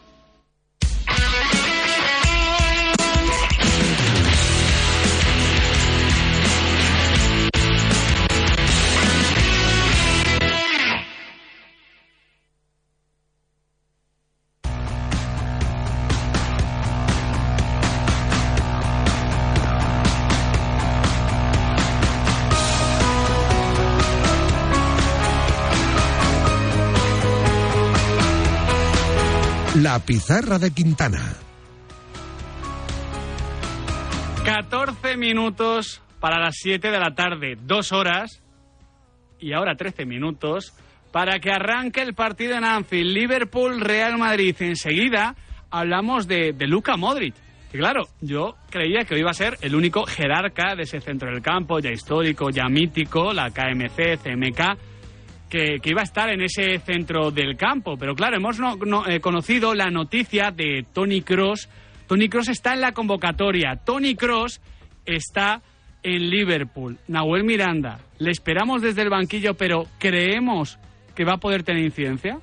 La pizarra de Quintana. 14 minutos para las 7 de la tarde, dos horas y ahora 13 minutos para que arranque el partido en Anfield, Liverpool-Real Madrid. Enseguida hablamos de, de Luka Modric. Que claro, yo creía que hoy iba a ser el único jerarca de ese centro del campo, ya histórico, ya mítico, la KMC, CMK, que, iba a estar en ese centro del campo. Pero claro, hemos no- no- eh, conocido la noticia de Tony Cross. Tony Cross está en la convocatoria. Tony Cross está en Liverpool. Nahuel Miranda, le esperamos desde el banquillo, pero creemos que va a poder tener incidencia.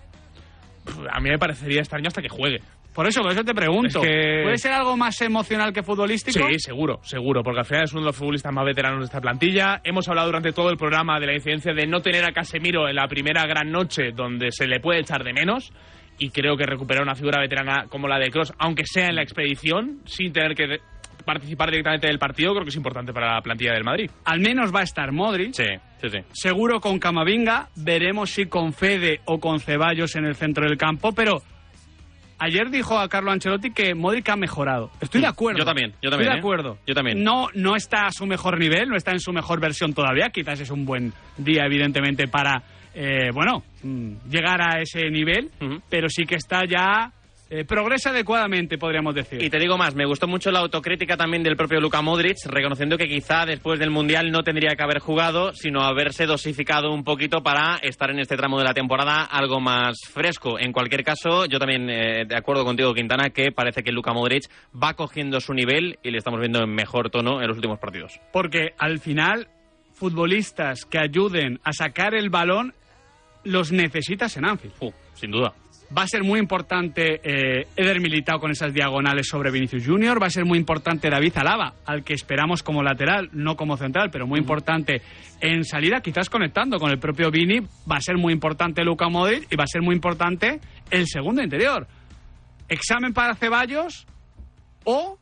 A mí me parecería extraño hasta que juegue. Por eso, por eso te pregunto. Es que- ¿Puede ser algo más emocional que futbolístico? Sí, seguro, seguro, porque al final es uno de los futbolistas más veteranos de esta plantilla. Hemos hablado durante todo el programa de la incidencia de no tener a Casemiro en la primera gran noche donde se le puede echar de menos. Y creo que recuperar una figura veterana como la de Cross, aunque sea en la expedición, sin tener que participar directamente del partido, creo que es importante para la plantilla del Madrid. Al menos va a estar Modric. Sí, sí, sí. Seguro con Camavinga. Veremos si con Fede o con Ceballos en el centro del campo. Pero ayer dijo a Carlo Ancelotti que Modric ha mejorado. Estoy de acuerdo. Yo también, yo también, Estoy de ¿eh? acuerdo. Yo también. No, no está a su mejor nivel, no está en su mejor versión todavía. Quizás es un buen día, evidentemente, para, eh, bueno, mm, llegar a ese nivel. Pero sí que está ya... eh, progresa adecuadamente, podríamos decir. Y te digo más, me gustó mucho la autocrítica también del propio Luka Modric, reconociendo que quizá después del Mundial no tendría que haber jugado, sino haberse dosificado un poquito para estar en este tramo de la temporada algo más fresco. En cualquier caso, yo también eh, de acuerdo contigo, Quintana, que parece que Luka Modric va cogiendo su nivel y le estamos viendo en mejor tono en los últimos partidos. Porque al final, futbolistas que ayuden a sacar el balón, los necesitas en Anfield. sin duda. Va a ser muy importante eh, Eder Militao con esas diagonales sobre Vinicius Junior. Va a ser muy importante David Alaba, al que esperamos como lateral, no como central, pero muy importante en salida, quizás conectando con el propio Vini. Va a ser muy importante Luka Modric y va a ser muy importante el segundo interior. Examen para Ceballos o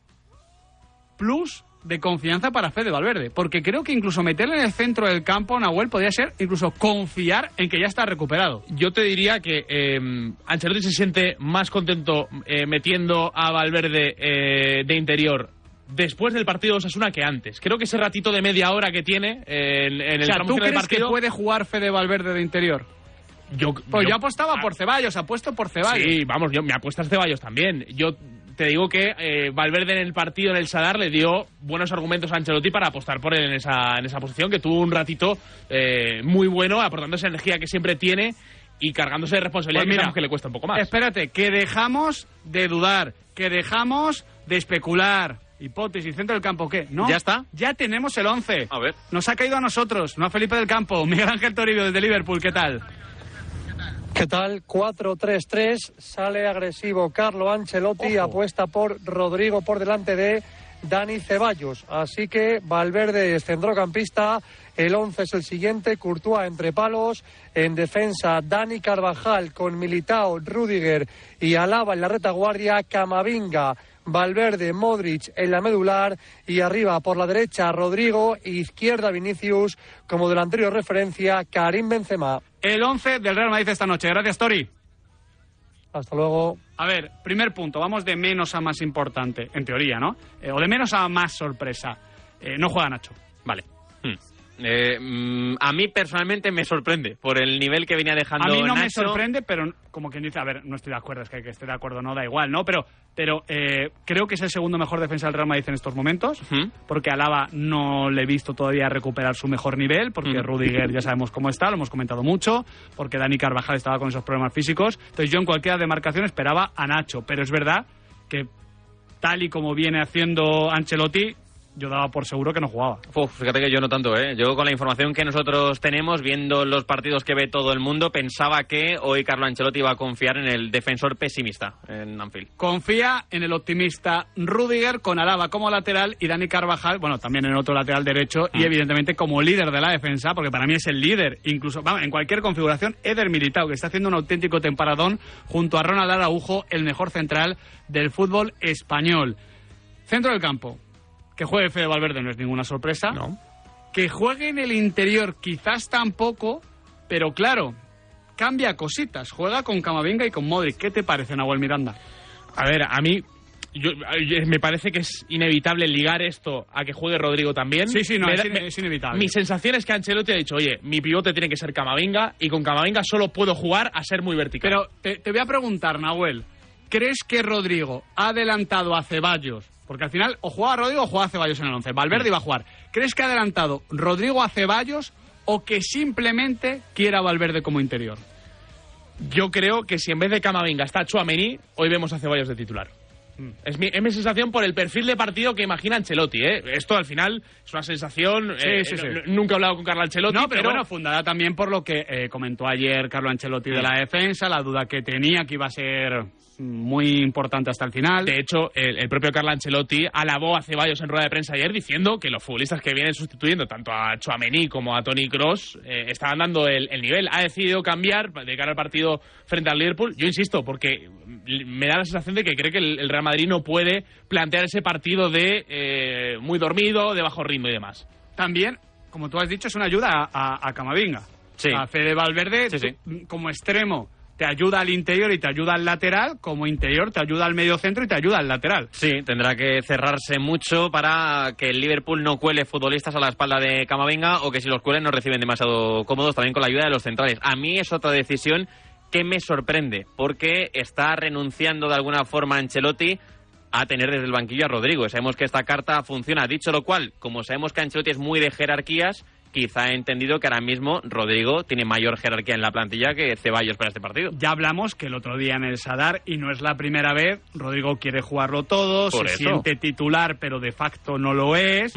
plus de confianza para Fede Valverde. Porque creo que incluso meterle en el centro del campo, Nahuel, podría ser incluso confiar en que ya está recuperado. Yo te diría que eh, Ancelotti se siente más contento eh, metiendo a Valverde eh, de interior después del partido de Osasuna que antes. Creo que ese ratito de media hora que tiene eh, en, en el o sea, tramo ¿tú final del crees que partido... puede jugar Fede Valverde de interior? Yo, Pues yo, apostaba por Ceballos, apuesto por Ceballos. Sí, vamos, yo, me apuestas Ceballos también. Yo te digo que eh, Valverde en el partido en el Sadar le dio buenos argumentos a Ancelotti para apostar por él en esa, en esa posición, que tuvo un ratito eh, muy bueno, aportando esa energía que siempre tiene y cargándose de responsabilidad Pues que mira, sabemos que le cuesta un poco más. Espérate, que dejamos de dudar, que dejamos de especular. Hipótesis, centro del campo, ¿qué? ¿No? ¿Ya está? Ya tenemos el 11. A ver. Nos ha caído a nosotros, no a Felipe del Campo. Miguel Ángel Toribio desde Liverpool, ¿qué tal? ¿Qué tal? 4-3-3, sale agresivo Carlo Ancelotti, apuesta por Rodrigo por delante de Dani Ceballos. Así que Valverde es centrocampista, el 11 es el siguiente, Courtois entre palos, en defensa Dani Carvajal con Militao, Rudiger y Alaba en la retaguardia, Camavinga, Valverde, Modric en la medular y arriba por la derecha Rodrigo, izquierda Vinicius, como delantero de referencia Karim Benzema. El 11 del Real Madrid esta noche. Gracias, Tori. Hasta luego. A ver, primer punto, vamos de menos a más importante, en teoría, ¿no? Eh, o de menos a más sorpresa. Eh, no juega Nacho. Vale. Hmm. Eh, mm, a mí personalmente me sorprende por el nivel que venía dejando A mí no me sorprende, pero como quien dice, a ver, no estoy de acuerdo, es que, que esté de acuerdo no da igual, ¿no? Pero, pero eh, creo que es el segundo mejor defensa del Real Madrid en estos momentos, porque Alaba no le he visto todavía recuperar su mejor nivel, porque Rudiger ya sabemos cómo está, lo hemos comentado mucho, porque Dani Carvajal estaba con esos problemas físicos. Entonces yo en cualquiera demarcación esperaba a Nacho, pero es verdad que tal y como viene haciendo Ancelotti, yo daba por seguro que no jugaba. Uf, fíjate que yo no tanto, ¿eh? Yo con la información que nosotros tenemos, viendo los partidos que ve todo el mundo, pensaba que hoy Carlo Ancelotti iba a confiar en el defensor pesimista en Anfield. Confía en el optimista Rudiger con Alaba como lateral y Dani Carvajal, bueno, también en otro lateral derecho y evidentemente como líder de la defensa, porque para mí es el líder, incluso, vamos, en cualquier configuración, Eder Militao, que está haciendo un auténtico temporadón junto a Ronald Araujo, el mejor central del fútbol español. Centro del campo. Que juegue Fede Valverde no es ninguna sorpresa. Que juegue en el interior quizás tampoco, pero claro, cambia cositas. Juega con Camavinga y con Modric. ¿Qué te parece, Nahuel Miranda? A ver, a mí yo, yo- me parece que es inevitable ligar esto a que juegue Rodrigo también. Sí, sí, no, Me es, da- in- me- es inevitable. Mi sensación es que Ancelotti ha dicho, oye, mi pivote tiene que ser Camavinga y con Camavinga solo puedo jugar a ser muy vertical. Pero te, te voy a preguntar, Nahuel. ¿Crees que Rodrigo ha adelantado a Ceballos? Porque al final o juega Rodrigo o juega Ceballos en el 11. Valverde iba a jugar. ¿Crees que ha adelantado Rodrigo a Ceballos o que simplemente quiera Valverde como interior? Yo creo que si en vez de Camavinga está Chuamení, hoy vemos a Ceballos de titular. Mm. Es mi, es mi sensación por el perfil de partido que imagina Ancelotti. ¿eh? Esto al final es una sensación. Sí, eh, sí, eh, sí. n- Nunca he hablado con Carlo Ancelotti, No, pero, bueno, fundada también por lo que eh, comentó ayer Carlo Ancelotti de la defensa, la duda que tenía que iba a ser muy importante hasta el final. De hecho, el, el propio Carlo Ancelotti alabó a Ceballos en rueda de prensa ayer diciendo que los futbolistas que vienen sustituyendo tanto a Chouameni como a Tony Cross estaban dando el, el nivel. Ha decidido cambiar de cara al partido frente al Liverpool. Yo insisto, porque me da la sensación de que cree que el, el Real Madrid no puede plantear ese partido de eh, muy dormido, de bajo ritmo y demás. También, como tú has dicho, es una ayuda a, a- a Camavinga. Sí. A Fede Valverde, Sí, sí. tú, como extremo, te ayuda al interior y te ayuda al lateral, como interior te ayuda al medio centro y te ayuda al lateral. Sí, tendrá que cerrarse mucho para que el Liverpool no cuele futbolistas a la espalda de Camavinga o que si los cuelen no reciben demasiado cómodos también con la ayuda de los centrales. A mí es otra decisión que me sorprende porque está renunciando de alguna forma Ancelotti a tener desde el banquillo a Rodrigo. Sabemos que esta carta funciona. Dicho lo cual, como sabemos que Ancelotti es muy de jerarquías, quizá ha entendido que ahora mismo Rodrigo tiene mayor jerarquía en la plantilla que Ceballos para este partido. Ya hablamos que el otro día en el Sadar, y no es la primera vez, Rodrigo quiere jugarlo todo, Por se eso. siente titular, pero de facto no lo es.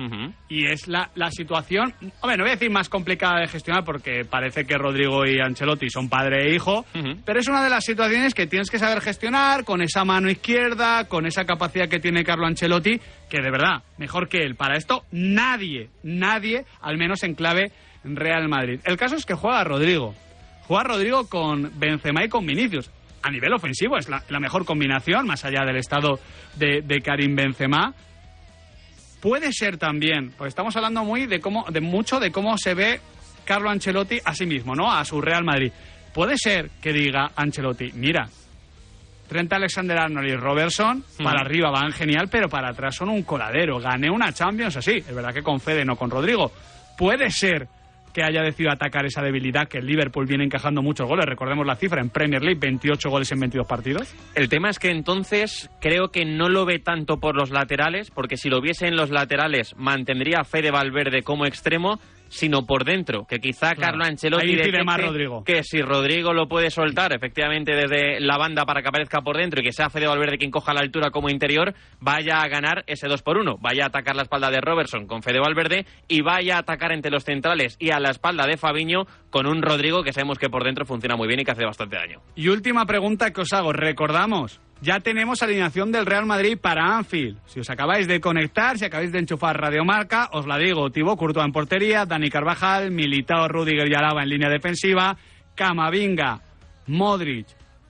Y es la, la situación, hombre, no voy a decir más complicada de gestionar porque parece que Rodrigo y Ancelotti son padre e hijo, pero es una de las situaciones que tienes que saber gestionar con esa mano izquierda, con esa capacidad que tiene Carlo Ancelotti, que de verdad, mejor que él. Para esto, nadie, nadie, al menos en clave Real Madrid. El caso es que juega Rodrigo. Juega Rodrigo con Benzema y con Vinicius. A nivel ofensivo es la, la mejor combinación, más allá del estado de, de Karim Benzema. Puede ser también, pues estamos hablando muy de cómo, de mucho de cómo se ve Carlo Ancelotti a sí mismo, ¿no? A su Real Madrid. Puede ser que diga Ancelotti, mira, Trent Alexander-Arnold y Robertson para arriba van genial, pero para atrás son un coladero. Gané una Champions así, es verdad que con Fede, no con Rodrigo. Puede ser que haya decidido atacar esa debilidad que el Liverpool viene encajando muchos goles. Recordemos la cifra en Premier League, 28 goles en 22 partidos. El tema es que entonces creo que no lo ve tanto por los laterales, porque si lo viese en los laterales mantendría a Fede Valverde como extremo, sino por dentro, que quizá Claro. Carlo Ancelotti detecte más Rodrigo. que si Rodrigo lo puede soltar efectivamente desde la banda para que aparezca por dentro y que sea Fede Valverde quien coja la altura como interior, vaya a ganar ese 2 por 1 vaya a atacar la espalda de Robertson con Fede Valverde y vaya a atacar entre los centrales y a la espalda de Fabiño con un Rodrigo que sabemos que por dentro funciona muy bien y que hace bastante daño. Y última pregunta que os hago. Recordamos, ya tenemos alineación del Real Madrid para Anfield. Si os acabáis de conectar, si acabáis de enchufar Radiomarca, os la digo. Thibaut Courtois en portería, Dani Carvajal, Militao, Rudiger y Alaba en línea defensiva, Camavinga, Modric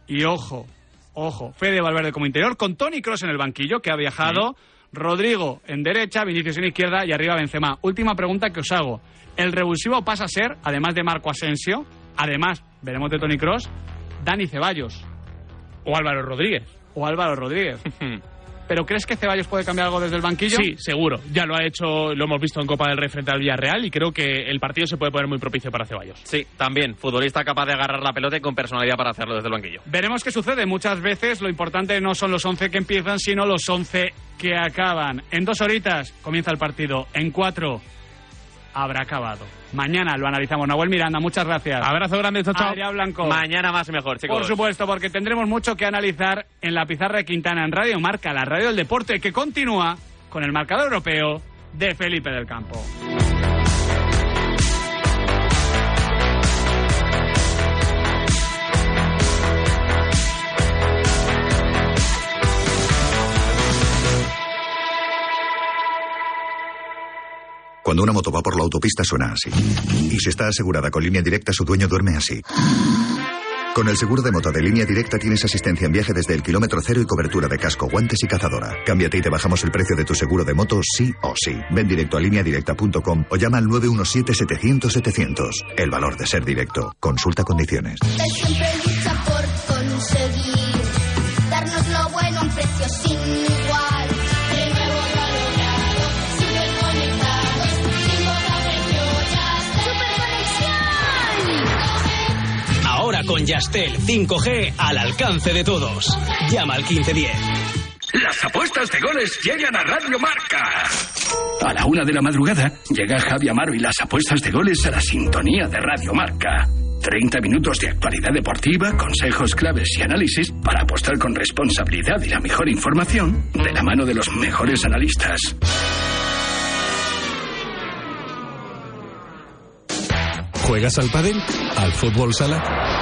y ojo, ojo, Fede Valverde como interior, con Tony Cross en el banquillo, que ha viajado, Rodrigo en derecha, Vinicius en izquierda y arriba Benzema. Última pregunta que os hago. El revulsivo pasa a ser, además de Marco Asensio, además, veremos de Tony Cross, Dani Ceballos. O Álvaro Rodríguez. O Álvaro Rodríguez. ¿Pero crees que Ceballos puede cambiar algo desde el banquillo? Sí, seguro. Ya lo ha hecho, lo hemos visto en Copa del Rey frente al Villarreal y creo que el partido se puede poner muy propicio para Ceballos. Sí, también, futbolista capaz de agarrar la pelota y con personalidad para hacerlo desde el banquillo. Veremos qué sucede. Muchas veces lo importante no son los 11 que empiezan, sino los 11 que acaban. En dos horitas comienza el partido. En cuatro habrá acabado. Mañana lo analizamos. Nahuel Miranda, muchas gracias. Abrazo grande, chao, chao. Adrián Blanco. Mañana más y mejor, chicos. Por supuesto, porque tendremos mucho que analizar en la pizarra de Quintana en Radio Marca, la radio del deporte, que continúa con el marcador europeo de Felipe del Campo. Cuando una moto va por la autopista suena así. Y si está asegurada con línea directa, su dueño duerme así. Con el seguro de moto de línea directa tienes asistencia en viaje desde el kilómetro cero y cobertura de casco, guantes y cazadora. Cámbiate y te bajamos el precio de tu seguro de moto sí o sí. Ven directo a lineadirecta.com o llama al 917-700-700. El valor de ser directo. Consulta condiciones. Siempre lucha por conseguir darnos lo bueno a un precio sin con Yastel 5G al alcance de todos. Llama al 1510. Las apuestas de goles llegan a Radio Marca. A la una de la madrugada llega Javi Amaro y las apuestas de goles a la sintonía de Radio Marca. 30 minutos de actualidad deportiva, consejos claves y análisis para apostar con responsabilidad y la mejor información de la mano de los mejores analistas. ¿Juegas al pádel? ¿Al fútbol sala?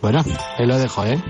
Bueno, ahí lo dejo, ¿eh?